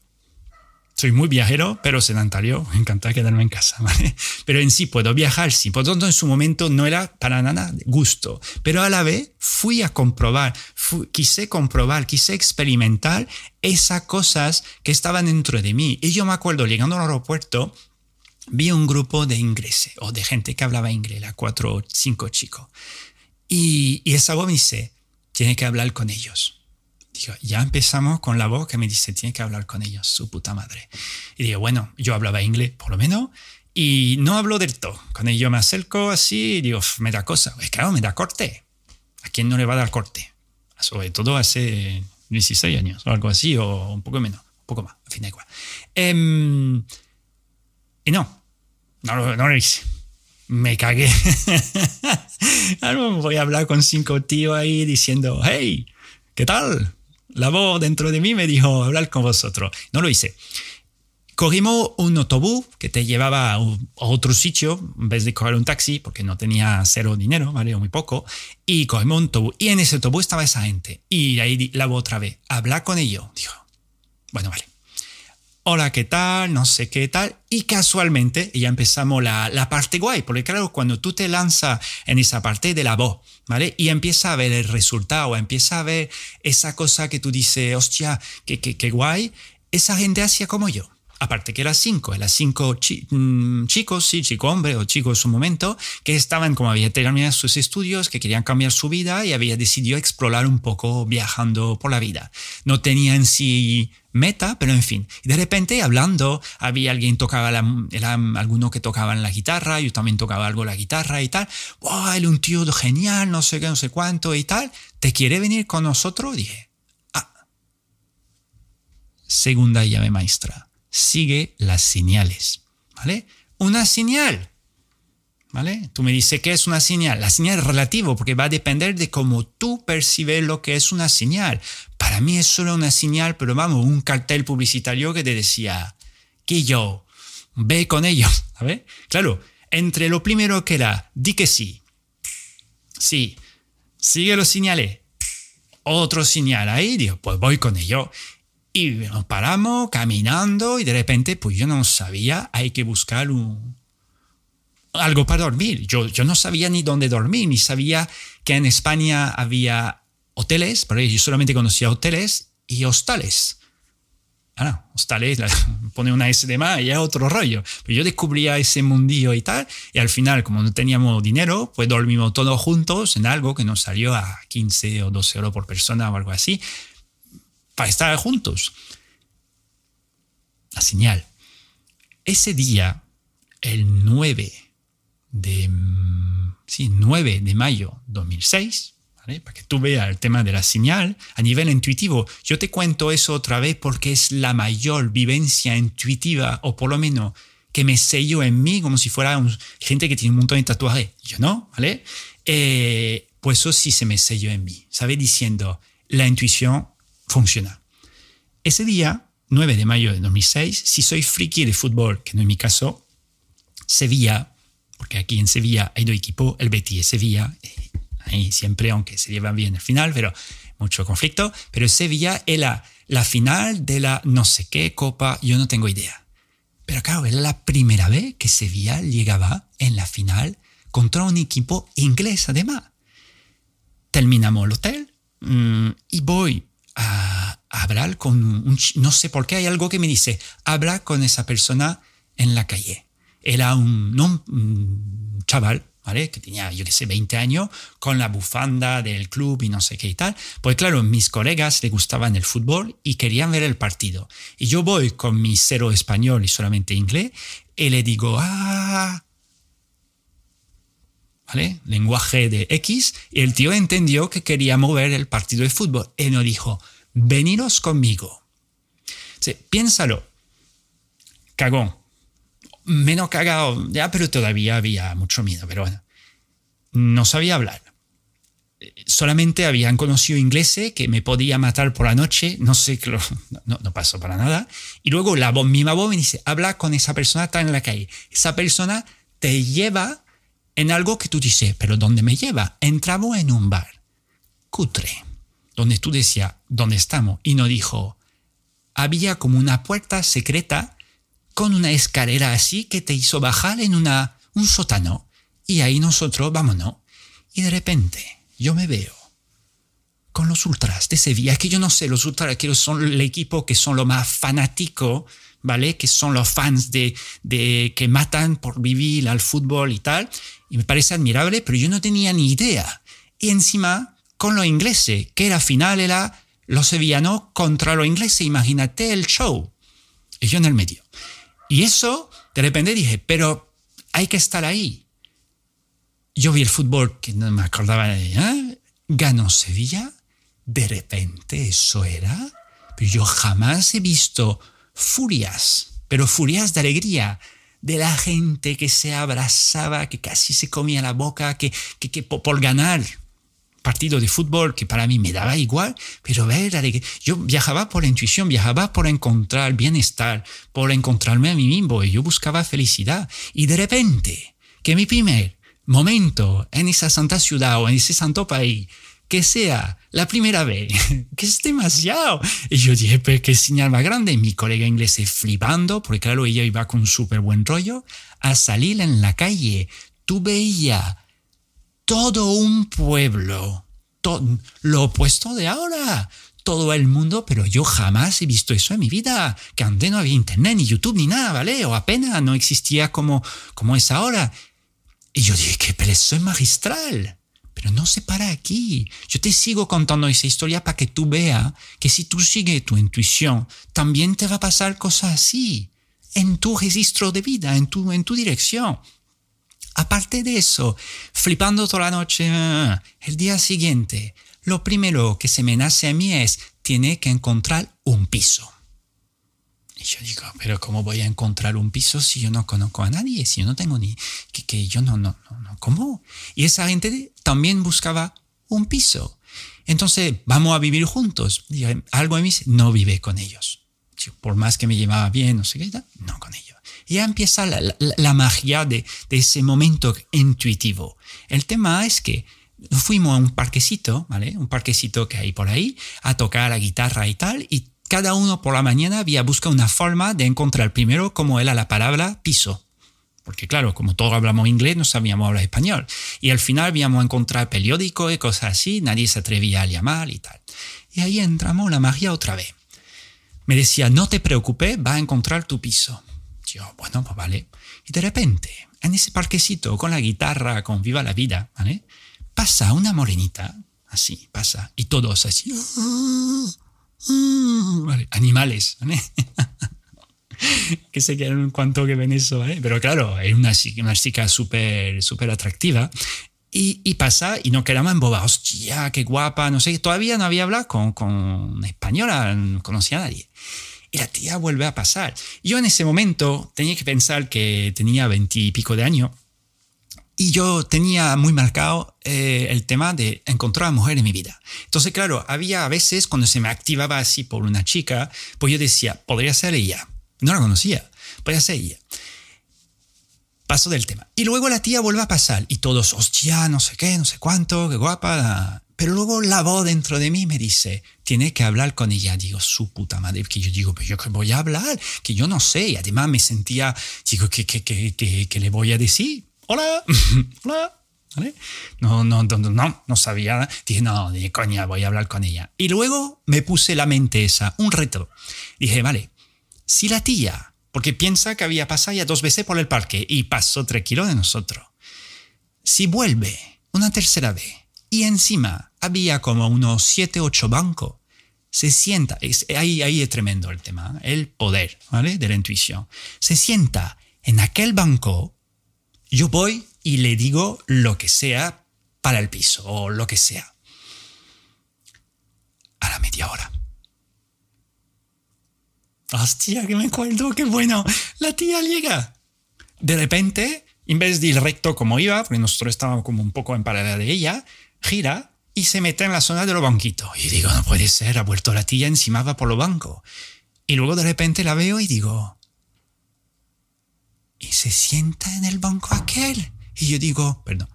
Soy muy viajero, pero sedentario. (laughs) Me encanta quedarme en casa, ¿vale? Pero en sí puedo viajar, sí. Por lo tanto, en su momento no era para nada gusto. Pero a la vez fui a comprobar, quise comprobar, quise experimentar esas cosas que estaban dentro de mí. Y yo me acuerdo, llegando al aeropuerto, vi un grupo de ingleses o de gente que hablaba inglés, a cuatro o cinco chicos. Y, esa voz me dice, tiene que hablar con ellos. Digo, ya empezamos con la voz que me dice, tiene que hablar con ellos, su puta madre. Y digo, bueno, yo hablaba inglés, por lo menos, y no hablo del todo. Con ello me acerco así y digo, me da cosa. Pues claro, me da corte. ¿A quién no le va a dar corte? Sobre todo hace 16 años o algo así, o un poco menos, un poco más, al fin de igual. Em, y no, no, no lo hice. Me cagué. (laughs) Voy a hablar con cinco tíos ahí diciendo, hey, ¿qué tal? La voz dentro de mí me dijo hablar con vosotros. No lo hice. Cogimos un autobús que te llevaba a otro sitio en vez de coger un taxi, porque no tenía cero dinero, ¿vale? O muy poco. Y cogimos un autobús. Y en ese autobús estaba esa gente. Y ahí la voz otra vez. Hablar con ellos. Dijo, bueno, vale hola, ¿qué tal? No sé qué tal. Y casualmente ya empezamos la, la parte guay, porque claro, cuando tú te lanzas en esa parte de la voz, ¿vale? Y empieza a ver el resultado, empieza a ver esa cosa que tú dices, hostia, qué, qué, qué guay, esa gente hacía como yo. Aparte que eran cinco, eran cinco mm, chicos, sí, chico hombre o chico en su momento, que estaban como había terminado sus estudios, que querían cambiar su vida y había decidido explorar un poco viajando por la vida. No tenían sí meta, pero en fin. Y de repente hablando, había alguien tocaba la, era alguno que tocaba la guitarra, yo también tocaba algo la guitarra y tal. ¡Wow! Él un tío genial, no sé qué, no sé cuánto y tal. ¿Te quiere venir con nosotros? Dije, ah. Segunda llave maestra sigue las señales, ¿vale? Una señal, ¿vale? Tú me dices qué es una señal. La señal es relativo porque va a depender de cómo tú percibes lo que es una señal. Para mí es solo una señal, pero vamos, un cartel publicitario que te decía que yo ve con ellos, (laughs) ¿sabes? Claro, entre lo primero que era, di que sí, sí, sigue los señales, otro señal ahí, digo, pues voy con ello. Y nos paramos caminando y de repente, pues yo no sabía, hay que buscar un, algo para dormir. Yo, yo no sabía ni dónde dormir, ni sabía que en España había hoteles, pero yo solamente conocía hoteles y hostales. Ah, no, hostales, (laughs) pone una S de más y es otro rollo. Pero yo descubría ese mundillo y tal, y al final, como no teníamos dinero, pues dormimos todos juntos en algo que nos salió a 15 o 12 euros por persona o algo así para estar juntos. La señal. Ese día, el 9 de, sí, 9 de mayo 2006, para que tú veas el tema de la señal a nivel intuitivo. Yo te cuento eso otra vez porque es la mayor vivencia intuitiva, o por lo menos que me sello en mí como si fuera gente que tiene un montón de tatuajes. Yo no, ¿vale? Eh, pues eso sí se me selló en mí, ¿sabes? Diciendo, la intuición funciona. Ese día, 9 de mayo de 2006, si soy friki de fútbol, que no es mi caso, Sevilla, porque aquí en Sevilla hay dos equipos, el Betis y Sevilla, ahí siempre, aunque se llevan bien al final, pero mucho conflicto, pero Sevilla era la final de la no sé qué copa, yo no tengo idea. Pero claro, era la primera vez que Sevilla llegaba en la final contra un equipo inglés además. Terminamos el hotel mm, y voy a hablar con un, no sé por qué hay algo que me dice, habla con esa persona en la calle. Era un, un chaval, ¿vale? Que tenía, yo qué sé, 20 años, con la bufanda del club y no sé qué y tal. Pues claro, mis colegas le gustaban el fútbol y querían ver el partido. Y yo voy con mi cero español y solamente inglés y le digo, ah, Lenguaje de X, y el tío entendió que quería mover el partido de fútbol y nos dijo, veniros conmigo. piénsalo, cagón, menos cagado, ya, pero todavía había mucho miedo, pero bueno, no sabía hablar. Solamente habían conocido inglés que me podía matar por la noche, no sé, no, no pasó para nada. Y luego la voz, misma voz me dice, habla con esa persona, está en la calle. Esa persona te lleva en algo que tú dices, pero ¿dónde me lleva? Entramos en un bar, cutre, donde tú decías, ¿dónde estamos? Y no dijo, había como una puerta secreta con una escalera así que te hizo bajar en una, un sótano. Y ahí nosotros, vámonos. Y de repente yo me veo con los ultras de Sevilla, que yo no sé, los ultras que son el equipo que son lo más fanático, ¿vale? Que son los fans de, de que matan por vivir al fútbol y tal y me parece admirable, pero yo no tenía ni idea. Y encima, con los ingleses, que la final era los sevillanos contra los ingleses, imagínate el show. Y yo en el medio. Y eso, de repente dije, pero hay que estar ahí. Yo vi el fútbol que no me acordaba de, ¿eh? Ganó Sevilla. De repente eso era. Pero yo jamás he visto furias, pero furias de alegría, de la gente que se abrazaba, que casi se comía la boca, que, que, por, ganar partido de fútbol que para mí me daba igual, pero ver, yo viajaba por intuición, viajaba por encontrar bienestar, por encontrarme a mí mismo, y yo buscaba felicidad. Y de repente, que mi primer momento en esa santa ciudad o en ese santo país que sea la primera vez, (laughs) que es demasiado. Y yo dije, pero qué señal más grande. Mi colega inglés flipando, porque claro, ella iba con súper buen rollo. a salir en la calle, tú veías todo un pueblo, todo, lo opuesto de ahora. Todo el mundo, pero yo jamás he visto eso en mi vida, que antes no había internet, ni YouTube, ni nada, ¿vale? O apenas no existía como, como es ahora. Y yo dije, qué preso es magistral. Pero no se para aquí. Yo te sigo contando esa historia para que tú veas que si tú sigues tu intuición, también te va a pasar cosas así, en tu registro de vida, en tu, en tu dirección. Aparte de eso, flipando toda la noche, el día siguiente, lo primero que se me nace a mí es, tiene que encontrar un piso. Yo digo, pero ¿cómo voy a encontrar un piso si yo no conozco a nadie? Si yo no tengo ni... que, que yo no, no, no, no, ¿cómo? Y esa gente también buscaba un piso. Entonces, vamos a vivir juntos. Y algo en mí no vive con ellos. Por más que me llevaba bien, no sé qué, no con ellos. Y ya empieza la, la, magia de, de, ese momento intuitivo. El tema es que fuimos a un parquecito, ¿vale? Un parquecito que hay por ahí, a tocar la guitarra y tal, y cada uno por la mañana había buscado una forma de encontrar primero cómo era la palabra piso. Porque claro, como todos hablamos inglés, no sabíamos hablar español. Y al final habíamos encontrado periódico y cosas así, nadie se atrevía a llamar y tal. Y ahí entramos la magia otra vez. Me decía, no te preocupes, va a encontrar tu piso. Yo, bueno, pues vale. Y de repente, en ese parquecito, con la guitarra, con Viva la Vida, ¿vale? Pasa una morenita, así, pasa, y todos así. Animales, (laughs) que se quedan en cuanto que ven eso, Pero claro, es una, una chica súper súper atractiva. Y, pasa y no quedamos boba hostia, qué guapa, no sé, todavía no había hablado con, con española, no conocía a nadie. Y la tía vuelve a pasar. Yo en ese momento tenía que pensar que tenía veintipico de años y yo tenía muy marcado eh, el tema de encontrar a mujer en mi vida. Entonces, claro, había a veces cuando se me activaba así por una chica, pues yo decía, podría ser ella. No la conocía, podría ser ella. Paso del tema. Y luego la tía vuelve a pasar y todos, hostia, no sé qué, no sé cuánto, qué guapa. Pero luego la voz dentro de mí me dice, tiene que hablar con ella. Digo, su puta madre, que yo digo, pero yo que voy a hablar, que yo no sé. Y además me sentía, digo, ¿qué, qué, qué, qué, le voy a decir? Hola, (laughs) hola, ¿vale? No, no, no, no, no sabía. Dije, no, de coña, voy a hablar con ella. Y luego me puse la mente esa, un reto. Dije, vale, si la tía, porque piensa que había pasado ya dos veces por el parque y pasó tres kilos de nosotros, si vuelve una tercera vez y encima había como unos siete, ocho bancos, se sienta, ahí, ahí es tremendo el tema, el poder ¿vale? de la intuición. Se sienta en aquel banco, yo voy y le digo lo que sea para el piso o lo que sea. A la media hora. Hostia, que me acuerdo, qué bueno. La tía llega. De repente, en vez de ir recto como iba, porque nosotros estábamos como un poco en paralela de ella, gira y se mete en la zona de los banquitos. Y digo, no puede ser, ha vuelto la tía encima va por los bancos. Y luego de repente la veo y digo, y se sienta en el banco aquel. Y yo digo, perdón,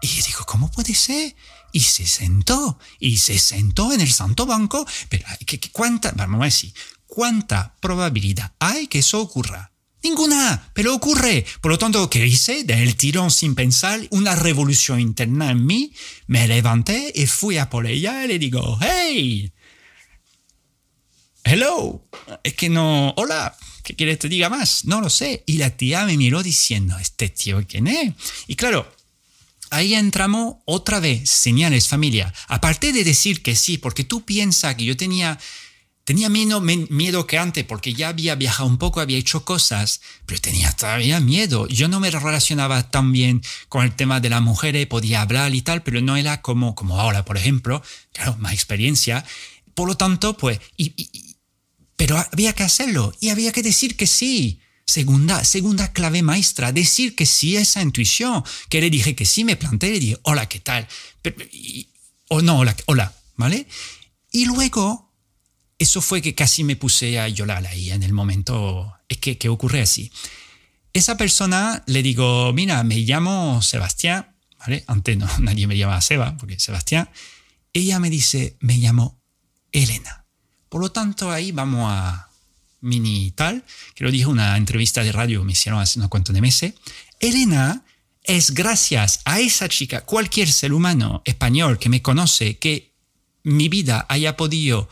y yo digo, ¿cómo puede ser? Y se sentó, y se sentó en el santo banco. Pero, ¿qué, cuánta, vamos a decir, ¿cuánta probabilidad hay que eso ocurra? Ninguna, pero ocurre. Por lo tanto, ¿qué hice? Del tirón sin pensar, una revolución interna en mí, me levanté y fui a por ella y le digo, hey, hello, es que no, hola, ¿qué quieres que te diga más? No lo sé. Y la tía me miró diciendo, ¿este tío quién es? Y claro, ahí entramos otra vez, señales familia. Aparte de decir que sí, porque tú piensas que yo tenía Tenía menos miedo que antes porque ya había viajado un poco, había hecho cosas, pero tenía todavía miedo. Yo no me relacionaba tan bien con el tema de las mujeres, podía hablar y tal, pero no era como, como ahora, por ejemplo. Claro, más experiencia. Por lo tanto, pues, pero había que hacerlo y había que decir que sí. Segunda, segunda clave maestra, decir que sí a esa intuición. Que le dije que sí, me planté le dije, hola, ¿qué tal? o no, hola, hola, ¿vale? Y luego eso fue que casi me puse a llorar ahí en el momento. Es que, que ocurre así. Esa persona le digo, mira, me llamo Sebastián, ¿vale? Antes no, (laughs) nadie me llamaba Seba, porque Sebastián. Ella me dice, me llamo Elena. Por lo tanto, ahí vamos a mini tal, que lo dije en una entrevista de radio me hicieron hace unos cuantos de meses. Elena es gracias a esa chica, cualquier ser humano español que me conoce, que mi vida haya podido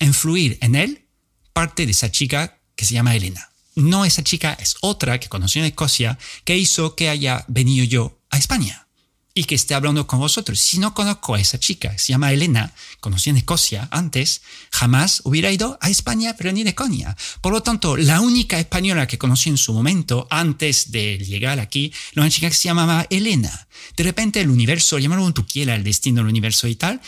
influir en él parte de esa chica que se llama Elena. No esa chica, es otra que conocí en Escocia que hizo que haya venido yo a España y que esté hablando con vosotros. Si no conozco a esa chica, se llama Elena, conocí en Escocia antes, jamás hubiera ido a España, pero ni de coña. Por lo tanto, la única española que conocí en su momento, antes de llegar aquí, era una chica que se llamaba Elena. De repente el universo, llamarlo como tú quieras, el destino del universo y tal,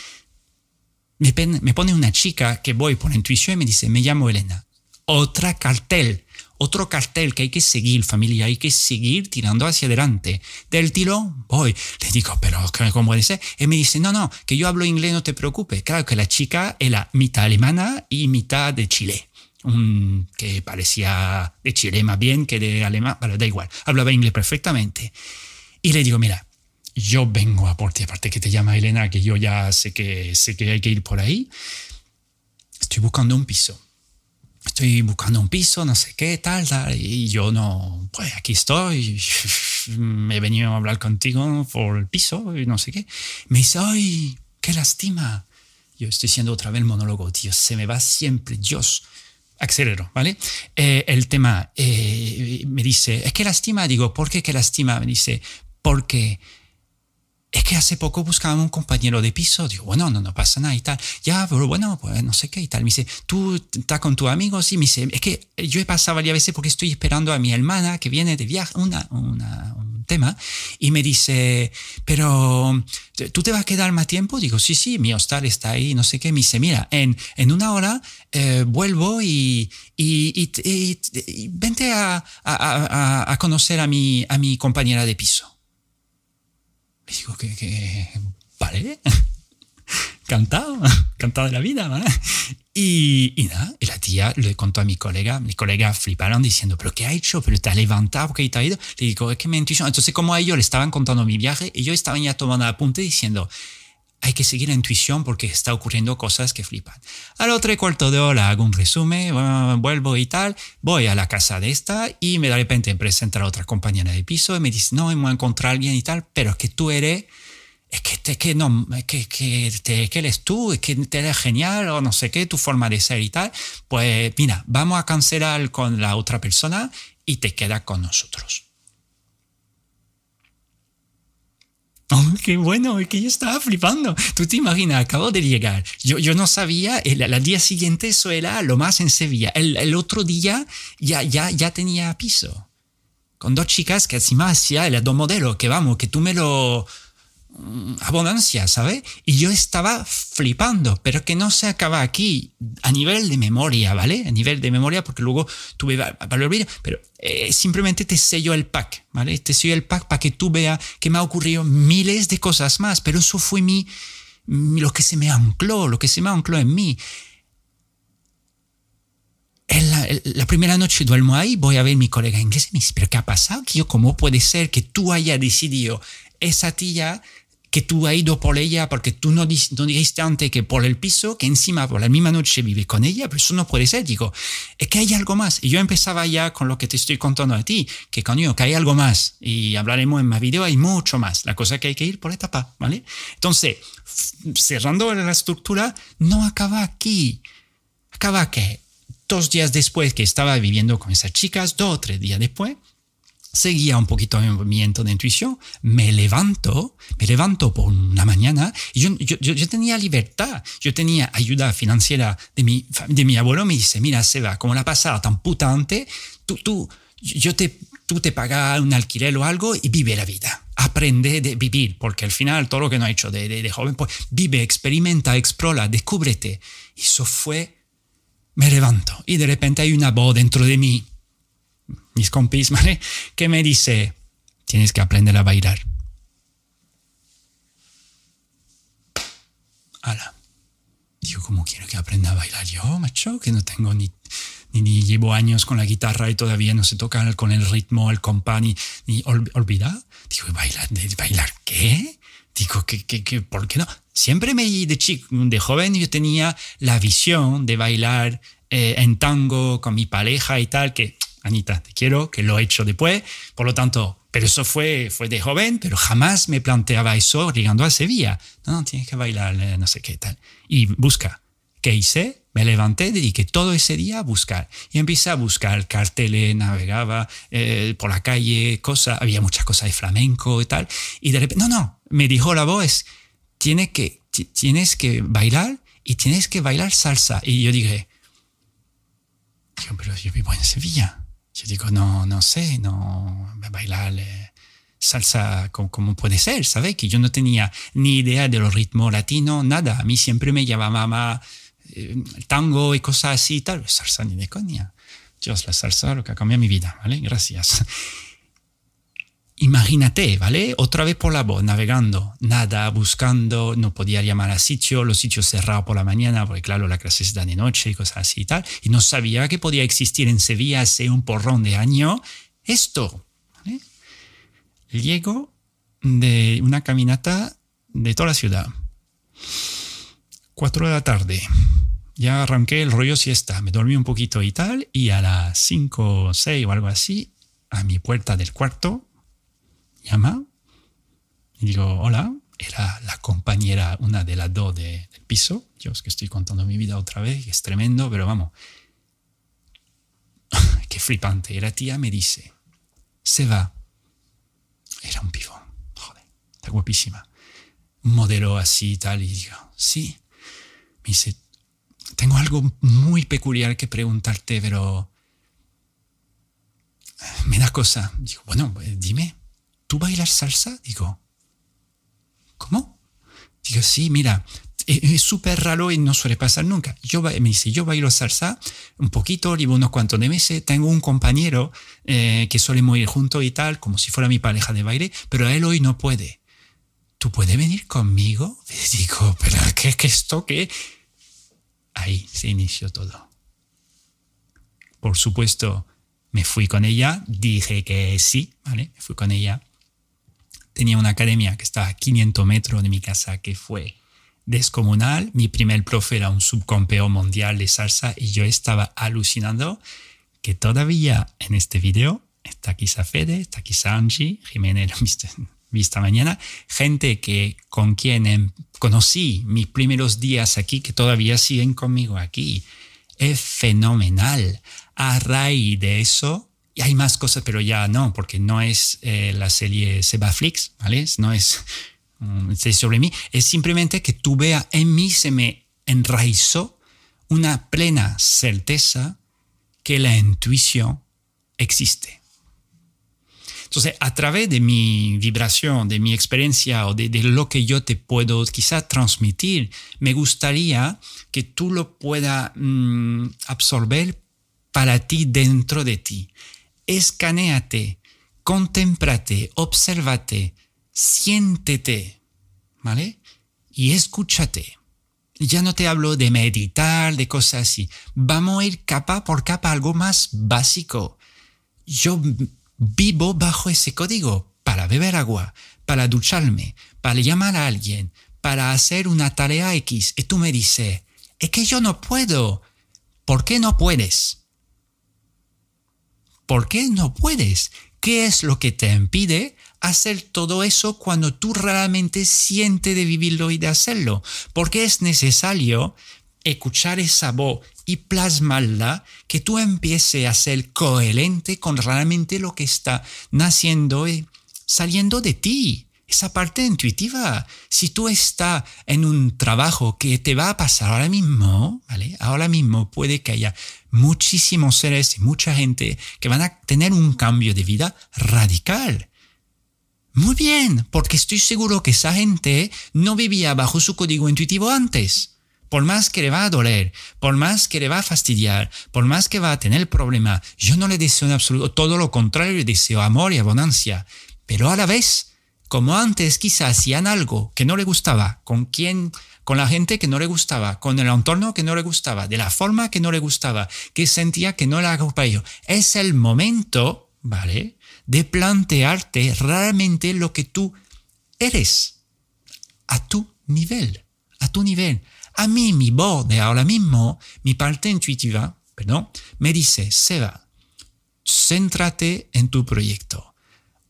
me, pone una chica que voy por intuición y me dice, me llamo Elena. Otra cartel, otro cartel que hay que seguir, familia, hay que seguir tirando hacia adelante. Del tiro, voy. Le digo, pero ¿cómo puede ser? Y me dice, no, no, que yo hablo inglés, no te preocupes. Claro que la chica era mitad alemana y mitad de Chile. que parecía de Chile más bien que de alemán, pero da igual, hablaba inglés perfectamente. Y le digo, mira, yo vengo a por ti, aparte que te llama Elena, que yo ya sé que, sé que hay que ir por ahí, estoy buscando un piso. Estoy buscando un piso, no sé qué, tal, tal, y yo no, pues aquí estoy, me (laughs) he venido a hablar contigo por el piso, y no sé qué. Me dice, ay, qué lástima. Yo estoy siendo otra vez el monólogo, tío, se me va siempre, Dios acelero, ¿vale? Eh, el tema eh, me dice, es que lástima, digo, ¿por qué qué lástima? Me dice, porque es que hace poco buscaba un compañero de piso. Digo, bueno, no, no pasa nada y tal. Ya, pero bueno, pues no sé qué y tal. Me dice, ¿tú estás con tu amigo? Sí, me dice, es que yo he pasado varias veces porque estoy esperando a mi hermana que viene de viaje, una, una, un tema, y me dice, pero ¿tú te vas a quedar más tiempo? Digo, sí, sí, mi hostal está ahí, no sé qué. Me dice, mira, en, en una hora eh, vuelvo y, y, y, vente a, a, a, a conocer a mi, a mi compañera de piso. Y digo que, vale, (laughs) cantado, cantado de la vida, ¿vale? Y, y, nada, y la tía le contó a mi colega, mis colegas fliparon diciendo, pero ¿qué ha hecho? ¿Pero te ha levantado? ¿Qué te ha ido? Le digo, es que me intuición. Entonces, como a ellos le estaban contando mi viaje, y yo estaba ya tomando apunte diciendo, hay que seguir la intuición porque está ocurriendo cosas que flipan. A los tres cuartos de hora hago un resumen, vuelvo y tal, voy a la casa de esta y me de repente presenta a otra compañera de piso y me dice, no, hemos encontrado a alguien y tal, pero que tú eres, es que, te, que no, que, que, te, que eres tú, es que te eres genial o no sé qué, tu forma de ser y tal, pues mira, vamos a cancelar con la otra persona y te queda con nosotros. Oh, qué bueno, que yo estaba flipando. Tú te imaginas, acabo de llegar. Yo, yo no sabía, el, día siguiente eso era lo más en Sevilla. El, el, otro día ya, ya, ya tenía piso. Con dos chicas que encima hacía el dos modelo, que vamos, que tú me lo, Mm, abundancia, ¿sabes? Y yo estaba flipando, pero que no se acaba aquí a nivel de memoria, ¿vale? A nivel de memoria, porque luego tuve valor vídeo, pero eh, simplemente te sello el pack, ¿vale? Te sello el pack para que tú veas que me ha ocurrido miles de cosas más, pero eso fue mi, lo que se me ancló, lo que se me ancló en mí. En la, primera noche duermo ahí, voy a ver a mi colega inglés y me dice, pero ¿qué ha pasado? ¿Cómo puede ser que tú hayas decidido esa tía que tú has ido por ella porque tú no, dijiste antes que por el piso, que encima por la misma noche vive con ella, pero eso no puede ser. Digo, es que hay algo más. Y yo empezaba ya con lo que te estoy contando a ti, que coño, que hay algo más. Y hablaremos en más video, hay mucho más. La cosa que hay que ir por etapa, ¿vale? Entonces, cerrando la estructura, no acaba aquí. Acaba que dos días después que estaba viviendo con esas chicas, dos o tres días después, seguía un poquito mi de intuición, me levanto, me levanto por una mañana y yo, yo, yo, tenía libertad, yo tenía ayuda financiera de mi, de mi abuelo, me dice, mira Seba, como la pasada tan putante, tú, tú, yo te, tú te pagas un alquiler o algo y vive la vida. Aprende de vivir, porque al final todo lo que no ha hecho de, de, de joven, pues vive, experimenta, explora, descúbrete. Eso fue, me levanto y de repente hay una voz dentro de mí mis compis, (laughs) ¿vale? Que me dice, tienes que aprender a bailar. Ala. Digo, ¿cómo quiero que aprenda a bailar yo, macho? Que no tengo ni, ni, llevo años con la guitarra y todavía no se toca con el ritmo, el compás, ni, ni olvidar. Digo, ¿bailar? ¿De bailar qué? Digo, ¿qué, qué, qué, por qué no? Siempre me, de chico, de joven yo tenía la visión de bailar eh, en tango con mi pareja y tal, que Anita, te quiero, que lo he hecho después, por lo tanto, pero eso fue, fue de joven, pero jamás me planteaba eso llegando a Sevilla. No, no, tienes que bailar, eh, no sé qué tal. Y busca. ¿Qué hice? Me levanté, dediqué todo ese día a buscar. Y empecé a buscar carteles, navegaba eh, por la calle, cosas, había muchas cosas de flamenco y tal. Y de repente, no, no, me dijo la voz, tienes que, tienes que bailar y tienes que bailar salsa. Y yo dije, pero yo vivo en Sevilla yo digo, no, no sé, no bailar salsa como, puede ser, ¿sabes? Que yo no tenía ni idea de los ritmos latinos, nada. A mí siempre me llamaba eh, tango y cosas así y tal. Salsa ni de coña. Dios, la salsa lo que ha cambiado mi vida, ¿vale? Gracias. Imagínate, ¿vale? Otra vez por la voz, navegando, nada, buscando, no podía llamar a sitio, los sitios cerrados por la mañana, porque claro, la clase se da de noche y cosas así y tal, y no sabía que podía existir en Sevilla hace un porrón de año esto. ¿vale? Llego de una caminata de toda la ciudad. Cuatro de la tarde. Ya arranqué el rollo siesta, me dormí un poquito y tal, y a las cinco o seis o algo así, a mi puerta del cuarto, llama y digo, hola, era la compañera, una de las dos del piso. Yo es que estoy contando mi vida otra vez, es tremendo, pero vamos. (laughs) Qué flipante. Era tía, me dice, se va. Era un pibón. Joder, está guapísima. Modelo así y tal. Y digo, sí. Me dice, tengo algo muy peculiar que preguntarte, pero me da cosa. Digo, bueno, pues dime. ¿Tú bailas salsa? Digo, ¿cómo? Digo, sí, mira, e-, es súper raro y no suele pasar nunca. Yo, me dice, yo bailo salsa un poquito, llevo unos cuantos meses, tengo un compañero eh, que solemos ir juntos y tal, como si fuera mi pareja de baile, pero él hoy no puede. ¿Tú puedes venir conmigo? (laughs) digo, pero ¿qué es esto? ¿Qué? Ahí se inició todo. Por supuesto, me fui con ella, dije que sí, ¿vale? Me fui con ella tenía una academia que estaba a 500 metros de mi casa, que fue descomunal. Mi primer profe era un subcampeón mundial de salsa y yo estaba alucinando que todavía en este video está quizá Fede, está quizá Angie, Jiménez, (laughs) vista mañana, gente que con quien em, conocí mis primeros días aquí, que todavía siguen conmigo aquí. Es fenomenal. A raíz de eso, hay más cosas, pero ya no, porque no es eh, la serie Sebaflix, ¿vale? No es, um, sobre mí, es simplemente que tú veas en mí se me enraizó una plena certeza que la intuición existe. Entonces, a través de mi vibración, de mi experiencia o de, lo que yo te puedo quizá transmitir, me gustaría que tú lo puedas mm, absorber para ti dentro de ti. Escanéate, contémplate, obsérvate, siéntete, ¿vale? Y escúchate. Ya no te hablo de meditar, de cosas así. Vamos a ir capa por capa, algo más básico. Yo vivo bajo ese código para beber agua, para ducharme, para llamar a alguien, para hacer una tarea X. Y tú me dices, es que yo no puedo. ¿Por qué no puedes? ¿Por qué no puedes? ¿Qué es lo que te impide hacer todo eso cuando tú realmente sientes de vivirlo y de hacerlo? Porque es necesario escuchar esa voz y plasmarla, que tú empieces a ser coherente con realmente lo que está naciendo y saliendo de ti. Esa parte intuitiva. Si tú estás en un trabajo que te va a pasar ahora mismo, ¿vale? Ahora mismo puede que haya muchísimos seres y mucha gente que van a tener un cambio de vida radical. Muy bien, porque estoy seguro que esa gente no vivía bajo su código intuitivo antes por más que le va a doler, por más que le va a fastidiar, por más que va a tener problema, yo no le deseo en absoluto, todo lo contrario, le deseo amor y abundancia. Pero a la vez, como antes quizás hacían algo que no le gustaba, con quien, con la gente que no le gustaba, con el entorno que no le gustaba, de la forma que no le gustaba, que sentía que no le ello, es el momento, ¿vale? De plantearte realmente lo que tú eres, a tu nivel, a tu nivel. A mí mi voz de ahora mismo, mi parte intuitiva, perdón, me dice, Seba, céntrate en tu proyecto,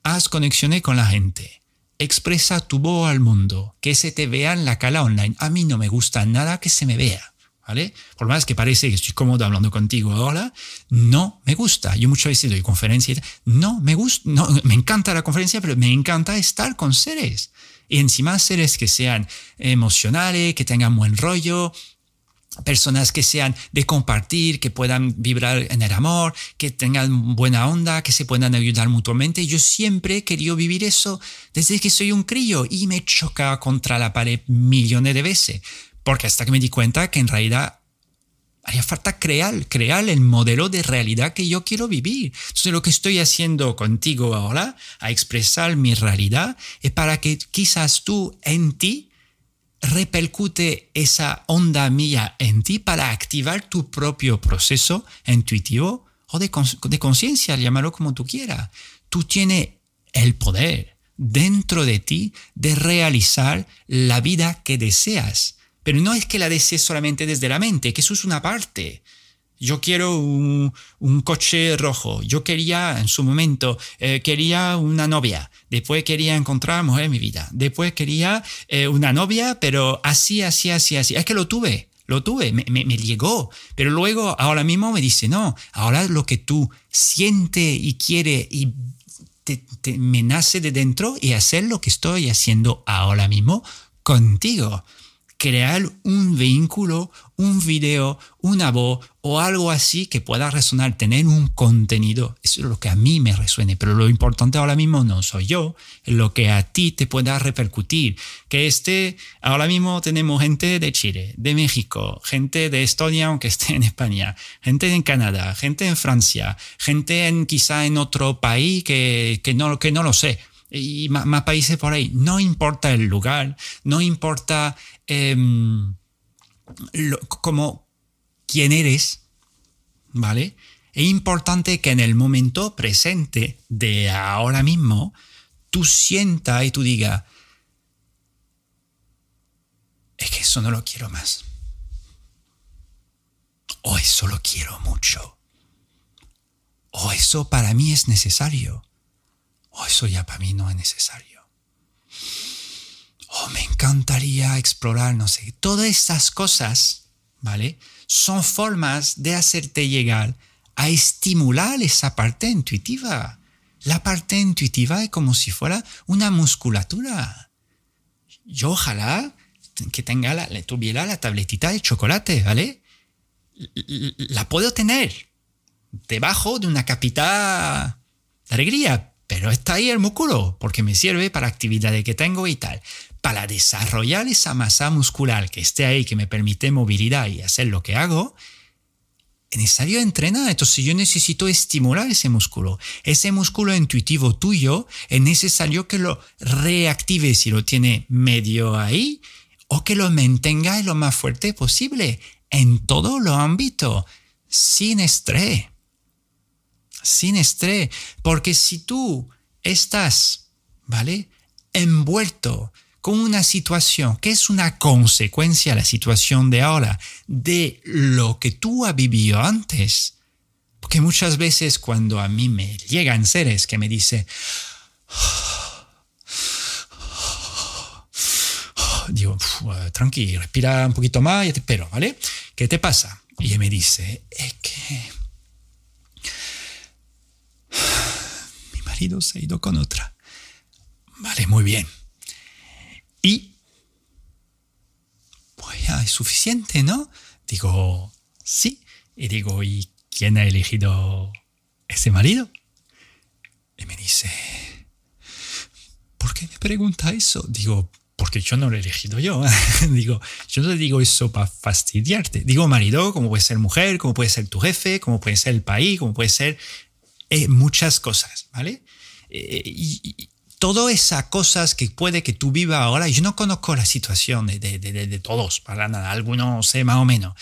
haz conexiones con la gente, expresa tu voz al mundo, que se te vea en la cala online. A mí no me gusta nada que se me vea. ¿Vale? Por más que parece que estoy cómodo hablando contigo ahora, no me gusta. Yo muchas veces doy conferencias, no me gusta, no, me encanta la conferencia, pero me encanta estar con seres. Y encima seres que sean emocionales, que tengan buen rollo, personas que sean de compartir, que puedan vibrar en el amor, que tengan buena onda, que se puedan ayudar mutuamente. Yo siempre he querido vivir eso desde que soy un crío y me choca contra la pared millones de veces, porque hasta que me di cuenta que en realidad haría falta crear, crear el modelo de realidad que yo quiero vivir. Entonces lo que estoy haciendo contigo ahora, a expresar mi realidad, es para que quizás tú en ti repercute esa onda mía en ti para activar tu propio proceso intuitivo o de, conciencia, llámalo como tú quieras. Tú tienes el poder dentro de ti de realizar la vida que deseas pero no es que la desees solamente desde la mente, que eso es una parte. Yo quiero un, coche rojo. Yo quería, en su momento, eh, quería una novia. Después quería encontrar a mujer en mi vida. Después quería eh, una novia, pero así, así, así, así. Es que lo tuve, lo tuve, me, llegó. Pero luego, ahora mismo me dice, no, ahora lo que tú sientes y quieres y te, me nace de dentro y hacer lo que estoy haciendo ahora mismo contigo crear un vínculo, un video, una voz o algo así que pueda resonar, tener un contenido. Eso es lo que a mí me resuene, pero lo importante ahora mismo no soy yo, es lo que a ti te pueda repercutir. Que esté, ahora mismo tenemos gente de Chile, de México, gente de Estonia, aunque esté en España, gente en Canadá, gente en Francia, gente en quizá en otro país que, que, no, que no lo sé y más, países por ahí. No importa el lugar, no importa em, como quién eres, ¿vale? Es importante que en el momento presente de ahora mismo, tú sientas y tú digas, es que eso no lo quiero más. O eso lo quiero mucho. O eso para mí es necesario. O eso ya para mí no es necesario. O me encantaría explorar, no sé. Todas estas cosas, ¿vale? Son formas de hacerte llegar a estimular esa parte intuitiva. La parte intuitiva es como si fuera una musculatura. Yo ojalá que tenga la, tuviera la tabletita de chocolate, ¿vale? La puedo tener debajo de una capita de alegría, pero está ahí el músculo, porque me sirve para actividades que tengo y tal. Para desarrollar esa masa muscular que esté ahí, que me permite movilidad y hacer lo que hago, es necesario entrenar. Entonces yo necesito estimular ese músculo. Ese músculo intuitivo tuyo es necesario que lo reactive si lo tiene medio ahí o que lo mantenga lo más fuerte posible en todo los ámbito, sin estrés. Sin estrés. Porque si tú estás, ¿vale? Envuelto con una situación que es una consecuencia, la situación de ahora, de lo que tú has vivido antes. Porque muchas veces cuando a mí me llegan seres que me dicen, digo, tranqui, respira un poquito más y te espero, ¿vale? ¿Qué te pasa? Y él me dice, es que mi marido se ha ido con otra. Vale, muy bien. Y pues ya es suficiente, ¿no? Digo, sí. Y digo, ¿y quién ha elegido ese marido? Y me dice, ¿por qué me pregunta eso? Digo, porque yo no lo he elegido yo. (laughs) digo, yo no te digo eso para fastidiarte. Digo marido, como puede ser mujer, como puede ser tu jefe, como puede ser el país, como puede ser eh, muchas cosas, ¿vale? Eh, y, todas esas cosas que puede que tú vivas ahora, yo no conozco la situación de, todos, para nada, algunos sé más o menos.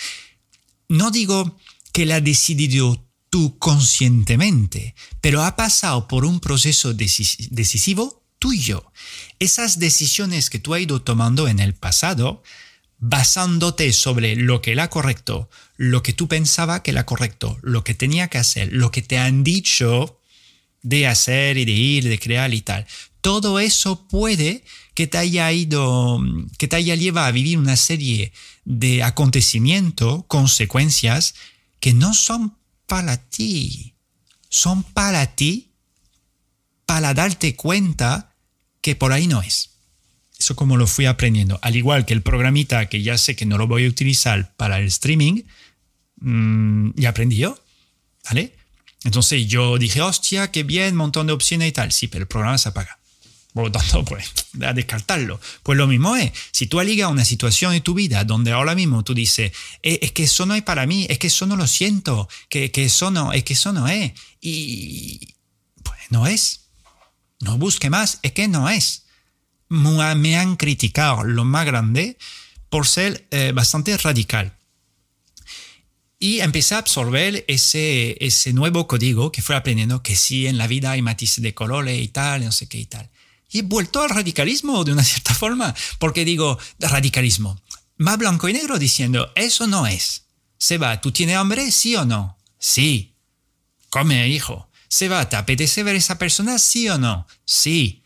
No digo que la decidido tú conscientemente, pero ha pasado por un proceso decisivo tuyo. Esas decisiones que tú has ido tomando en el pasado, basándote sobre lo que era correcto, lo que tú pensaba que era correcto, lo que tenía que hacer, lo que te han dicho de hacer y de ir, de crear y tal. Todo eso puede que te haya ido, que te haya llevado a vivir una serie de acontecimientos, consecuencias que no son para ti, son para ti para darte cuenta que por ahí no es. Eso como lo fui aprendiendo. Al igual que el programita que ya sé que no lo voy a utilizar para el streaming, mmm, ya aprendí yo. ¿Vale? Entonces yo dije, hostia, qué bien, montón de opciones y tal. Sí, pero el programa se apaga. Por lo tanto, pues, (laughs) a descartarlo. Pues lo mismo es, si tú aligas una situación en tu vida donde ahora mismo tú dices, eh, es que eso no es para mí, es que eso no lo siento, que, que eso no, es que eso no es. Y pues no es. No busque más, es que no es. Me han criticado lo más grande por ser eh, bastante radical. Y empecé a absorber ese, ese nuevo código que fue aprendiendo que sí, en la vida hay matices de colores y tal, no sé qué y tal. Y he vuelto al radicalismo de una (laughs) cierta forma, porque digo, radicalismo, más blanco y negro diciendo, eso no es. Seba, ¿tú tienes hambre? ¿Sí o no? Sí. Come, hijo. Seba, ¿te apetece ver a esa persona? ¿Sí o no? Sí.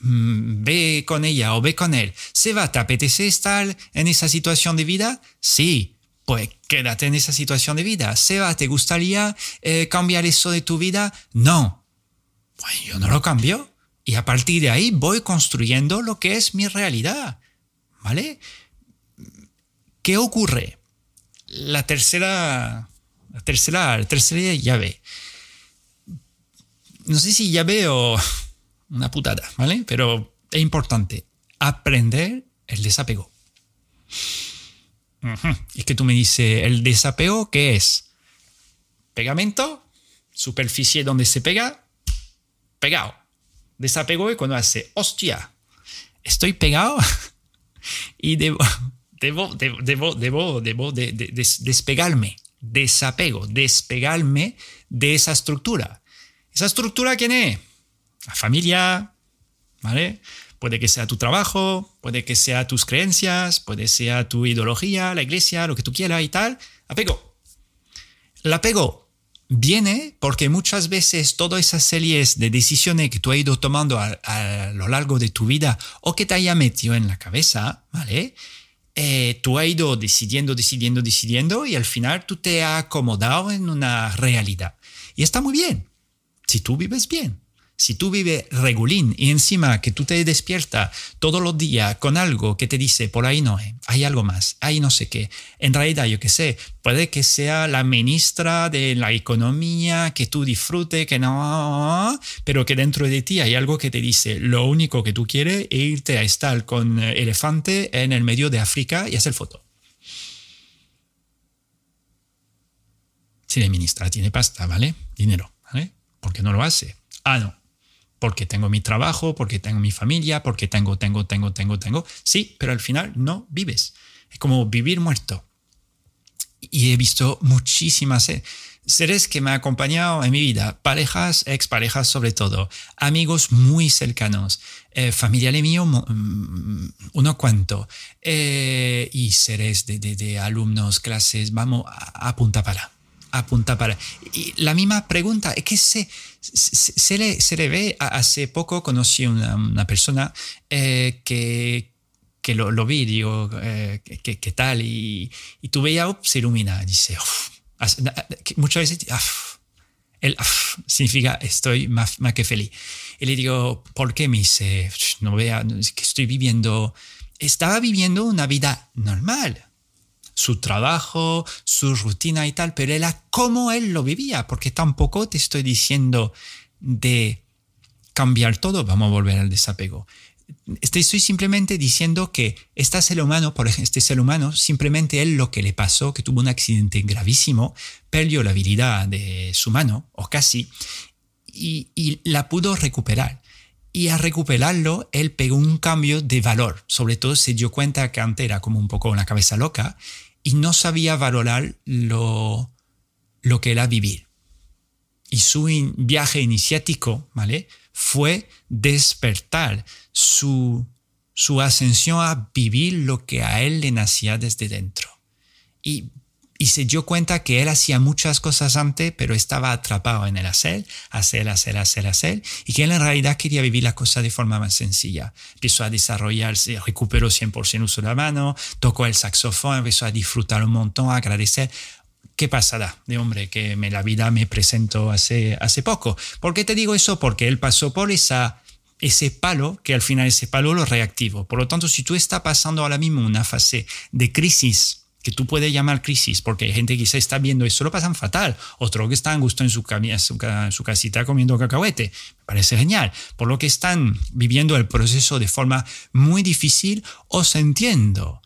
Mm, ve con ella o ve con él. Seba, ¿te apetece estar en esa situación de vida? Sí. Pues quédate en esa situación de vida. Seba, ¿te gustaría eh, cambiar eso de tu vida? No. Pues yo no lo cambio. Y a partir de ahí voy construyendo lo que es mi realidad. ¿Vale? ¿Qué ocurre? La tercera, la tercera, la tercera llave no sé si ya veo (laughs) una putada, ¿vale? Pero es importante aprender el desapego. Es que tú me dices, ¿el desapego qué es? Pegamento, superficie donde se pega, pegado. Desapego es cuando hace, hostia, estoy pegado (laughs) y debo, debo, debo, debo, debo, despegarme, desapego, despegarme de esa estructura. ¿Esa estructura quién es? La familia, ¿vale? Puede que sea tu trabajo, puede que sea tus creencias, puede que sea tu ideología, la iglesia, lo que tú quieras y tal. Apego. El apego viene porque muchas veces todas esas series de decisiones que tú has ido tomando a, lo largo de tu vida o que te haya metido en la cabeza, ¿vale? Eh, tú has ido decidiendo, decidiendo, decidiendo y al final tú te has acomodado en una realidad. Y está muy bien, si tú vives bien. Si tú vives regulín y encima que tú te despiertas todos los días con algo que te dice, por ahí no, eh, hay algo más, hay no sé qué. En realidad, yo qué sé, puede que sea la ministra de la economía, que tú disfrutes, que no, pero que dentro de ti hay algo que te dice, lo único que tú quieres es irte a estar con elefante en el medio de África y hacer foto. Si ministra tiene pasta, ¿vale? Dinero, ¿vale? ¿Por qué no lo hace? Ah, no porque tengo mi trabajo, porque tengo mi familia, porque tengo, tengo, tengo, tengo, tengo. Sí, pero al final no vives. Es como vivir muerto. Y he visto muchísimas seres que me han acompañado en mi vida, parejas, exparejas sobre todo, amigos muy cercanos, eh, familiares míos, mm, uno cuanto, eh, y seres de, de, alumnos, clases, vamos a, a punta para apunta para. Y la misma pregunta, es que se, se, le, se le ve, hace poco conocí una, una persona eh, que, que lo, lo, vi, digo, eh, ¿qué, ¿qué, tal? Y, y tú veías, se ilumina, dice, muchas veces, el significa estoy más, más, que feliz. Y le digo, ¿por qué me dice, no vea, que estoy viviendo, estaba viviendo una vida normal su trabajo, su rutina y tal, pero era cómo él lo vivía, porque tampoco te estoy diciendo de cambiar todo, vamos a volver al desapego. Estoy simplemente diciendo que este ser humano, por este ser humano, simplemente él lo que le pasó, que tuvo un accidente gravísimo, perdió la habilidad de su mano, o casi, y, y la pudo recuperar y a recuperarlo, él pegó un cambio de valor. Sobre todo se dio cuenta que antes era como un poco una cabeza loca y no sabía valorar lo, lo que era vivir. Y su viaje iniciático, ¿vale? Fue despertar su, su ascensión a vivir lo que a él le nacía desde dentro. Y y se dio cuenta que él hacía muchas cosas antes, pero estaba atrapado en el hacer, hacer, hacer, hacer, hacer, y que él en realidad quería vivir la cosa de forma más sencilla. Empezó a desarrollarse, recuperó 100% uso de la mano, tocó el saxofón, empezó a disfrutar un montón, a agradecer. ¿Qué pasará de hombre que me, la vida me presentó hace, hace poco? ¿Por qué te digo eso? Porque él pasó por esa ese palo, que al final ese palo lo reactivo. Por lo tanto, si tú estás pasando ahora mismo una fase de crisis que tú puedes llamar crisis, porque hay gente que se está viendo eso lo pasan fatal, otro que está en gusto en su, su, su casita comiendo cacahuete, me parece genial, por lo que están viviendo el proceso de forma muy difícil, os entiendo.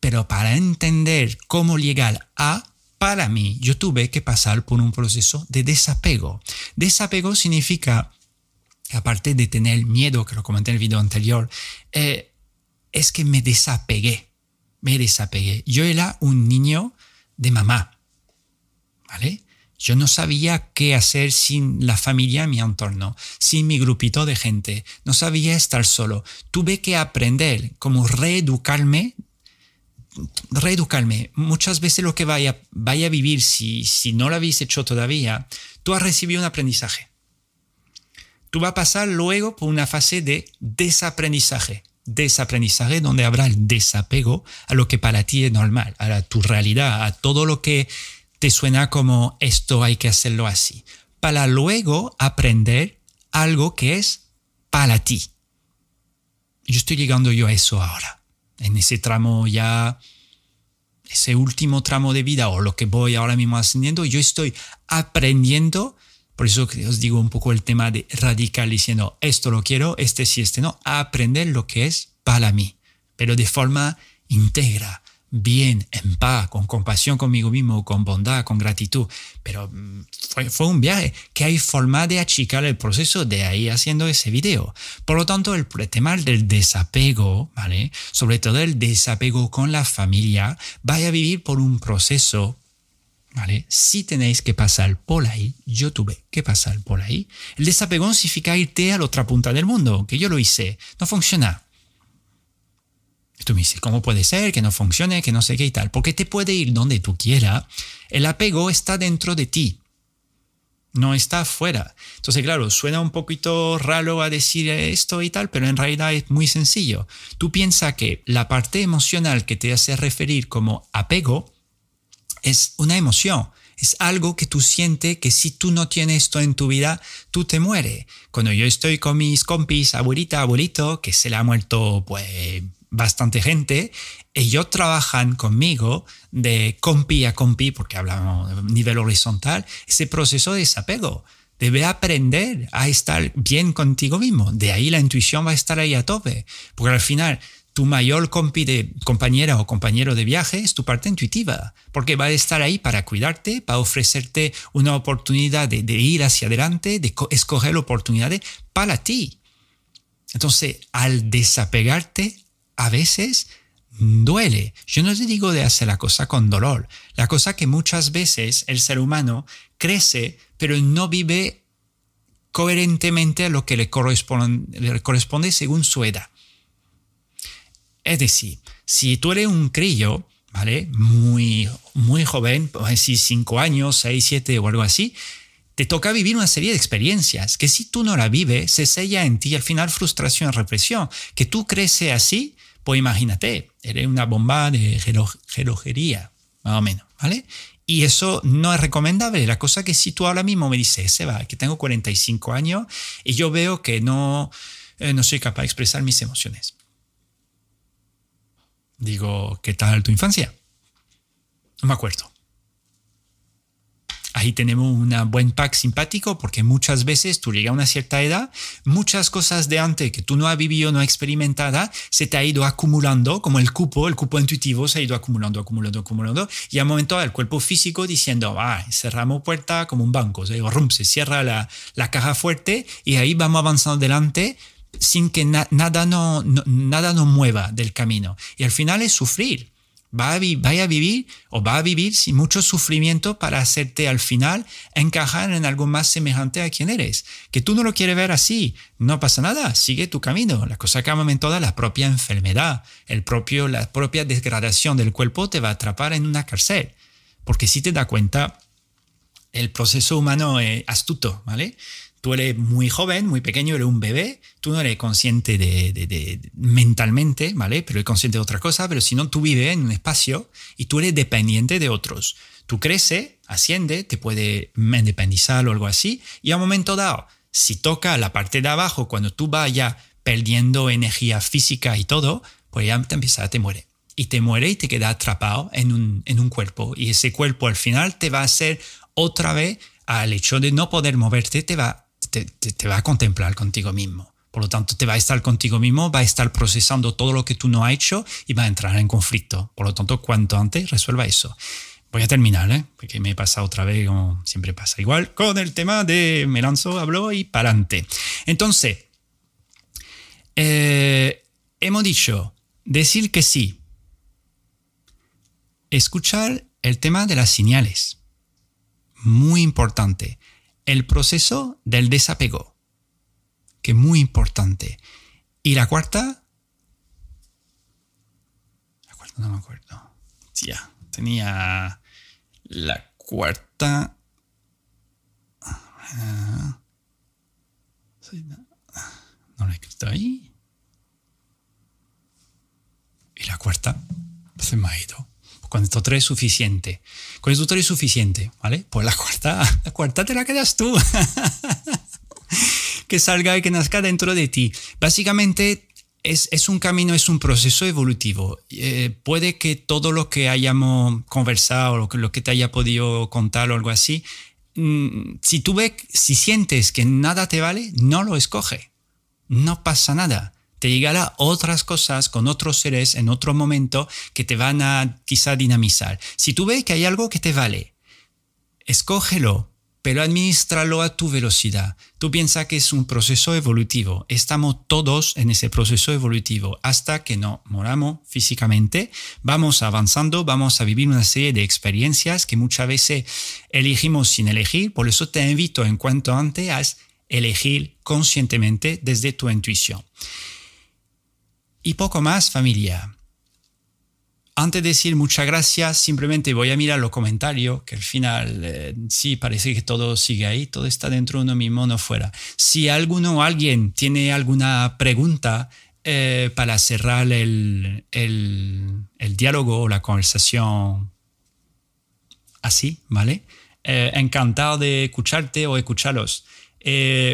Pero para entender cómo llegar a, para mí, yo tuve que pasar por un proceso de desapego. Desapego significa, aparte de tener miedo, que lo comenté en el video anterior, eh, es que me desapegué me desapegué. Yo era un niño de mamá, ¿vale? Yo no sabía qué hacer sin la familia mi entorno, sin mi grupito de gente. No sabía estar solo. Tuve que aprender cómo reeducarme. Reeducarme. Muchas veces lo que vaya, vaya a vivir, si, si no lo habéis hecho todavía, tú has recibido un aprendizaje. Tú vas a pasar luego por una fase de desaprendizaje desaprendizaje donde habrá el desapego a lo que para ti es normal, a tu realidad, a todo lo que te suena como esto hay que hacerlo así, para luego aprender algo que es para ti. Yo estoy llegando yo a eso ahora, en ese tramo ya, ese último tramo de vida o lo que voy ahora mismo ascendiendo, yo estoy aprendiendo por eso os digo un poco el tema de radical diciendo esto lo quiero, este sí, este no, aprender lo que es para mí, pero de forma íntegra, bien, en paz, con compasión conmigo mismo, con bondad, con gratitud. Pero mm, fue, fue, un viaje que hay forma de achicar el proceso de ahí haciendo ese video. Por lo tanto, el tema del desapego, ¿vale? Sobre todo el desapego con la familia, vaya a vivir por un proceso ¿vale? Si tenéis que pasar por ahí, yo tuve que pasar por ahí, el desapegón significa irte a la otra punta del mundo, que yo lo hice, no funciona. Tú me dices, ¿cómo puede ser que no funcione, que no sé qué y tal? Porque te puede ir donde tú quieras, el apego está dentro de ti, no está afuera. Entonces, claro, suena un poquito raro a decir esto y tal, pero en realidad es muy sencillo. Tú piensas que la parte emocional que te hace referir como apego, es una emoción. Es algo que tú sientes que si tú no tienes esto en tu vida, tú te mueres. Cuando yo estoy con mis compis, abuelita, abuelito, que se le ha muerto pues bastante gente, ellos trabajan conmigo de compi a compi, porque hablamos a nivel horizontal, ese proceso de desapego. Debe aprender a estar bien contigo mismo. De ahí la intuición va a estar ahí a tope. Porque al final, tu mayor compañera o compañero de viaje es tu parte intuitiva, porque va a estar ahí para cuidarte, para ofrecerte una oportunidad de, ir hacia adelante, de escoger oportunidades para ti. Entonces, al desapegarte, a veces duele. Yo no te digo de hacer la cosa con dolor. La cosa que muchas veces el ser humano crece, pero no vive coherentemente a lo que le corresponde según su edad. Es decir, si tú eres un crío, ¿vale? Muy, muy joven, decir 5 años, 6, 7 o algo así, te toca vivir una serie de experiencias que si tú no la vives, se sella en ti al final frustración, represión. Que tú creces así, pues imagínate, eres una bomba de relojería, más o menos, ¿vale? Y eso no es recomendable. La cosa que si tú ahora mismo me dices, Seba, que tengo 45 años y yo veo que no, eh, no soy capaz de expresar mis emociones. Digo, ¿qué tal tu infancia? No me acuerdo. Ahí tenemos un buen pack simpático porque muchas veces tú llegas a una cierta edad, muchas cosas de antes que tú no has vivido, no has experimentado, se te ha ido acumulando, como el cupo, el cupo intuitivo se ha ido acumulando, acumulando, acumulando, y a un momento el cuerpo físico diciendo, ah, cerramos puerta como un banco, se cierra la, la caja fuerte y ahí vamos avanzando adelante sin que nada, no, nada nos mueva del camino. Y al final es sufrir. Va a, vaya a vivir o va a vivir sin mucho sufrimiento para hacerte al final encajar en algo más semejante a quien eres. Que tú no lo quieres ver así, no pasa nada, sigue tu camino. La cosa que en toda la propia enfermedad, el propio, la propia degradación del cuerpo te va a atrapar en una cárcel. Porque si te das cuenta, el proceso humano es astuto, ¿vale? Tú eres muy joven, muy pequeño, eres un bebé, tú no eres consciente de, mentalmente, ¿vale? Pero eres consciente de otra cosa, pero si no, tú vives en un espacio y tú eres dependiente de otros. Tú creces, asciende, te puede independizar o algo así, y a un momento dado, si toca la parte de abajo, cuando tú vayas perdiendo energía física y todo, pues ya te empieza, te muere. Y te muere y te queda atrapado en un, en un cuerpo. Y ese cuerpo al final te va a hacer otra vez al hecho de no poder moverte, te va te, va a contemplar contigo mismo. Por lo tanto, te va a estar contigo mismo, va a estar procesando todo lo que tú no has hecho y va a entrar en conflicto. Por lo tanto, cuanto antes resuelva eso. Voy a terminar, ¿eh? porque me pasa otra vez, como siempre pasa. Igual con el tema de me lanzo, hablo y para adelante. Entonces, eh, hemos dicho decir que sí. Escuchar el tema de las señales. Muy importante el proceso del desapego, que es muy importante. Y la cuarta, la cuarta no me acuerdo. Ya, tenía la cuarta. Ah, no la he escrito ahí. Y la cuarta se me ha ido. Cuando esto tres es suficiente. Con esto tres es suficiente, ¿vale? Pues la cuarta, (laughs) la cuarta te la quedas tú. (laughs) que salga y que nazca dentro de ti. Básicamente es, es, un camino, es un proceso evolutivo. Eh, puede que todo lo que hayamos conversado, lo que, lo que te haya podido contar o algo así, mm, si tú ves, si sientes que nada te vale, no lo escoge. No pasa nada te llegará otras cosas con otros seres en otro momento que te van a quizá dinamizar. Si tú ves que hay algo que te vale, escógelo, pero administralo a tu velocidad. Tú piensas que es un proceso evolutivo. Estamos todos en ese proceso evolutivo hasta que no moramos físicamente. Vamos avanzando, vamos a vivir una serie de experiencias que muchas veces elegimos sin elegir. Por eso te invito en cuanto antes a elegir conscientemente desde tu intuición. Y poco más, familia antes de decir muchas gracias, simplemente voy a mirar los comentarios, que al final eh, sí parece que todo sigue ahí, todo está dentro de uno mismo, no fuera. Si alguno o alguien tiene alguna pregunta eh, para cerrar el, el, diálogo o la conversación así, ¿vale? Eh, encantado de escucharte o escucharlos.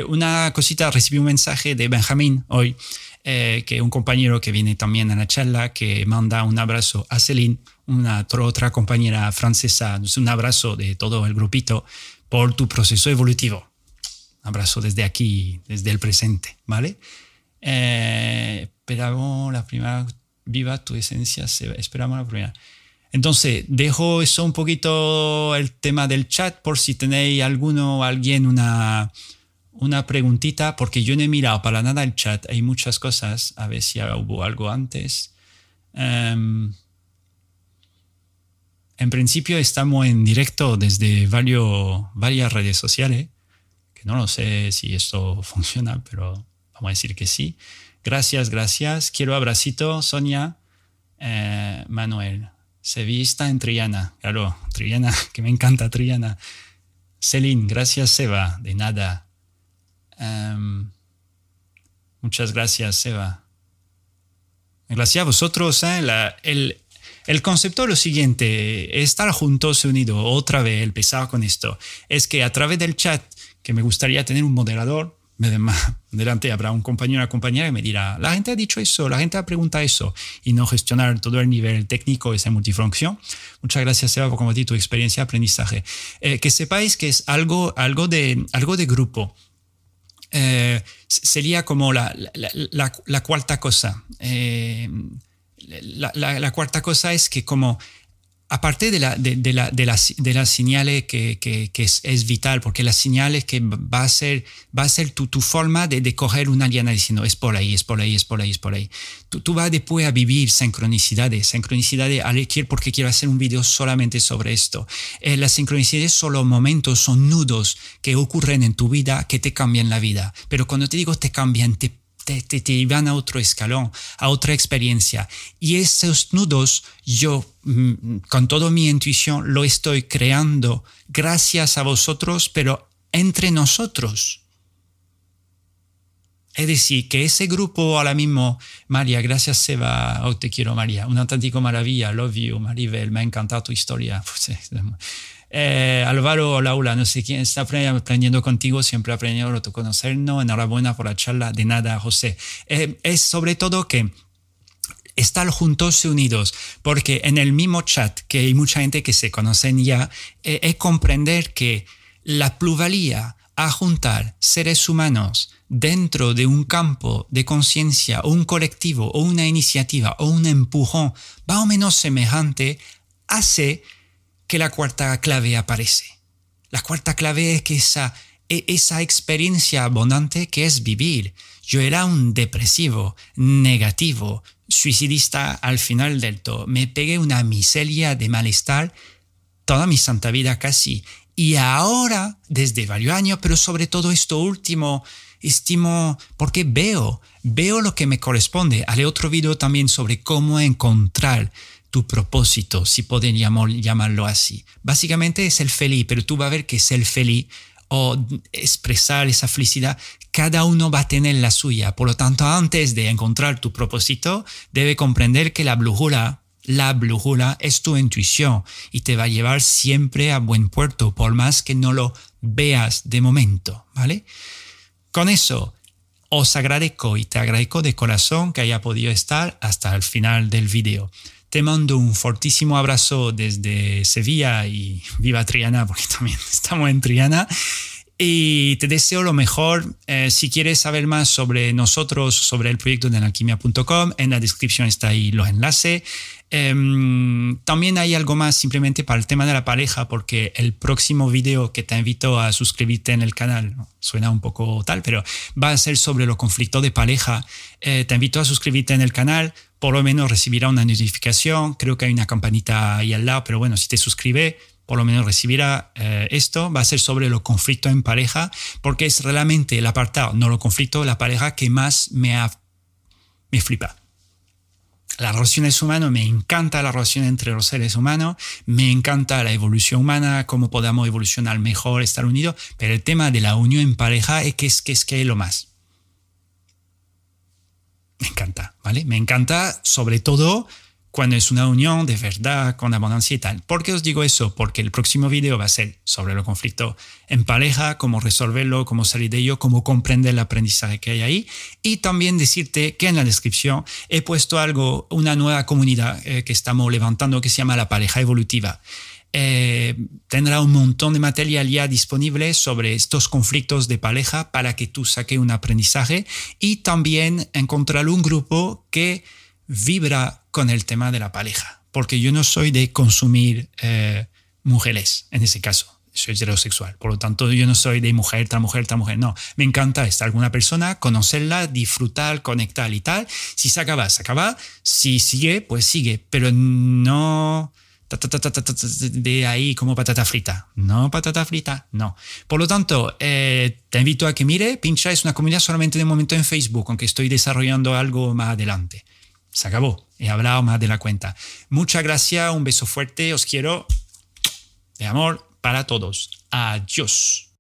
una cosita, recibí un mensaje de Benjamín hoy eh, que un compañero que viene también a la charla, que manda un abrazo a Celine, una otra compañera francesa, un abrazo de todo el grupito por tu proceso evolutivo. Un abrazo desde aquí, desde el presente, ¿vale? Eh, esperamos la primera, viva tu esencia, esperamos la primera. Entonces, dejo eso un poquito el tema del chat por si tenéis alguno alguien una, una preguntita, porque yo no he mirado para nada el chat, hay muchas cosas, a ver si hubo algo antes. Em, en principio estamos en directo desde varios, varias redes sociales, que no lo sé si esto (laughs) funciona, pero vamos a decir que sí. Gracias, gracias. Quiero abracito, Sonia, eh, Manuel. Sevilla en Triana, claro, Triana, (laughs) que me encanta Triana. Celine, gracias Seba, de nada. Em, muchas gracias, Seba. Gracias a vosotros. ¿eh? el, el, concepto es lo siguiente, estar juntos, unidos, otra vez, empezar con esto, es que a través del chat, que me gustaría tener un moderador, (laughs) delante habrá un compañero o una compañera que me dirá, la gente ha dicho eso, la gente ha preguntado eso, y no gestionar todo el nivel técnico, esa multifunción. Muchas gracias, Seba, por compartir tu experiencia aprendizaje. Eh, que sepáis que es algo, algo, de, algo de grupo. Eh, sería como la, cuarta cosa. Eh, la, cuarta cosa es que como aparte de, la, de, la, de, las, de señales que, que, que es, es, vital, porque las señales que va a ser, va a ser tu, tu forma de, de, coger una diana diciendo es por ahí, es por ahí, es por ahí, es por ahí. Tú, tú vas después a vivir sincronicidades, sincronicidades, porque quiero hacer un video solamente sobre esto. Eh, las sincronicidades son los momentos, son nudos que ocurren en tu vida que te cambian la vida. Pero cuando te digo te cambian, te te, te, a otro escalón, a otra experiencia. Y esos nudos yo, mm, con toda mi intuición, lo estoy creando gracias a vosotros, pero entre nosotros. Es decir, que ese grupo ahora mismo, María, gracias Seba, oh, te quiero María, un auténtico maravilla, love you, Maribel, me ha encantado tu historia. (laughs) Eh, Álvaro Laura, no sé quién está aprendiendo contigo, siempre aprendiendo a conocernos. Enhorabuena por la charla. De nada, José. Eh, es sobre todo que estar juntos y unidos, porque en el mismo chat, que hay mucha gente que se conocen ya, eh, es comprender que la pluralidad a juntar seres humanos dentro de un campo de conciencia o un colectivo o una iniciativa o un empujón más o menos semejante hace la cuarta clave aparece. La cuarta clave es que esa, e, esa experiencia abundante que es vivir. Yo era un depresivo, negativo, suicidista al final del todo. Me pegué una miseria de malestar toda mi santa vida casi. Y ahora, desde varios años, pero sobre todo esto último, estimo, porque veo, veo lo que me corresponde. Haré otro video también sobre cómo encontrar tu propósito, si pueden llamarlo así. Básicamente es el feliz, pero tú vas a ver que es el feliz o expresar esa felicidad, cada uno va a tener la suya. Por lo tanto, antes de encontrar tu propósito, debe comprender que la brújula, la brújula es tu intuición y te va a llevar siempre a buen puerto, por más que no lo veas de momento, ¿vale? Con eso, os agradezco y te agradezco de corazón que haya podido estar hasta el final del video. Te mando un fortísimo abrazo desde Sevilla y viva Triana, porque (laughs) también estamos en Triana. Y te deseo lo mejor. Eh, si quieres saber más sobre nosotros, sobre el proyecto de alquimia.com, en la descripción está ahí los enlaces. Em, también hay algo más simplemente para el tema de la pareja, porque el próximo video que te invito a suscribirte en el canal, suena un poco tal, pero va a ser sobre los conflictos de pareja. Eh, te invito a suscribirte en el canal, por lo menos recibirá una notificación, creo que hay una campanita ahí al lado, pero bueno, si te suscribes, por lo menos recibirá eh, esto, va a ser sobre los conflictos en pareja, porque es realmente el apartado, no los conflictos, la pareja que más me, ha, me flipa. Las relaciones humanas, me encanta la relación entre los seres humanos, me encanta la evolución humana, cómo podamos evolucionar mejor, estar unidos, pero el tema de la unión en pareja es que es, que es, que es lo más. Me encanta, ¿vale? Me encanta sobre todo cuando es una unión de verdad, con abundancia y tal. ¿Por qué os digo eso? Porque el próximo video va a ser sobre el conflicto en pareja, cómo resolverlo, cómo salir de ello, cómo comprender el aprendizaje que hay ahí. Y también decirte que en la descripción he puesto algo, una nueva comunidad eh, que estamos levantando que se llama la pareja evolutiva. Eh, tendrá un montón de material ya disponible sobre estos conflictos de pareja para que tú saques un aprendizaje y también encontrar un grupo que vibra con el tema de la pareja, porque yo no soy de consumir eh, mujeres en ese caso. Soy heterosexual, por lo tanto yo no soy de mujer, tal mujer, tal mujer, no. Me encanta estar con una persona, conocerla, disfrutar, conectar y tal. Si se acaba, se acaba. Si sigue, pues sigue, pero no de ahí como patata frita. No, patata frita, no. Por lo tanto, eh, te invito a que mire, pincha es una comunidad solamente de momento en Facebook, aunque estoy desarrollando algo más adelante. Se acabó. He hablado más de la cuenta. Muchas gracias, un beso fuerte, os quiero. De amor para todos. Adiós.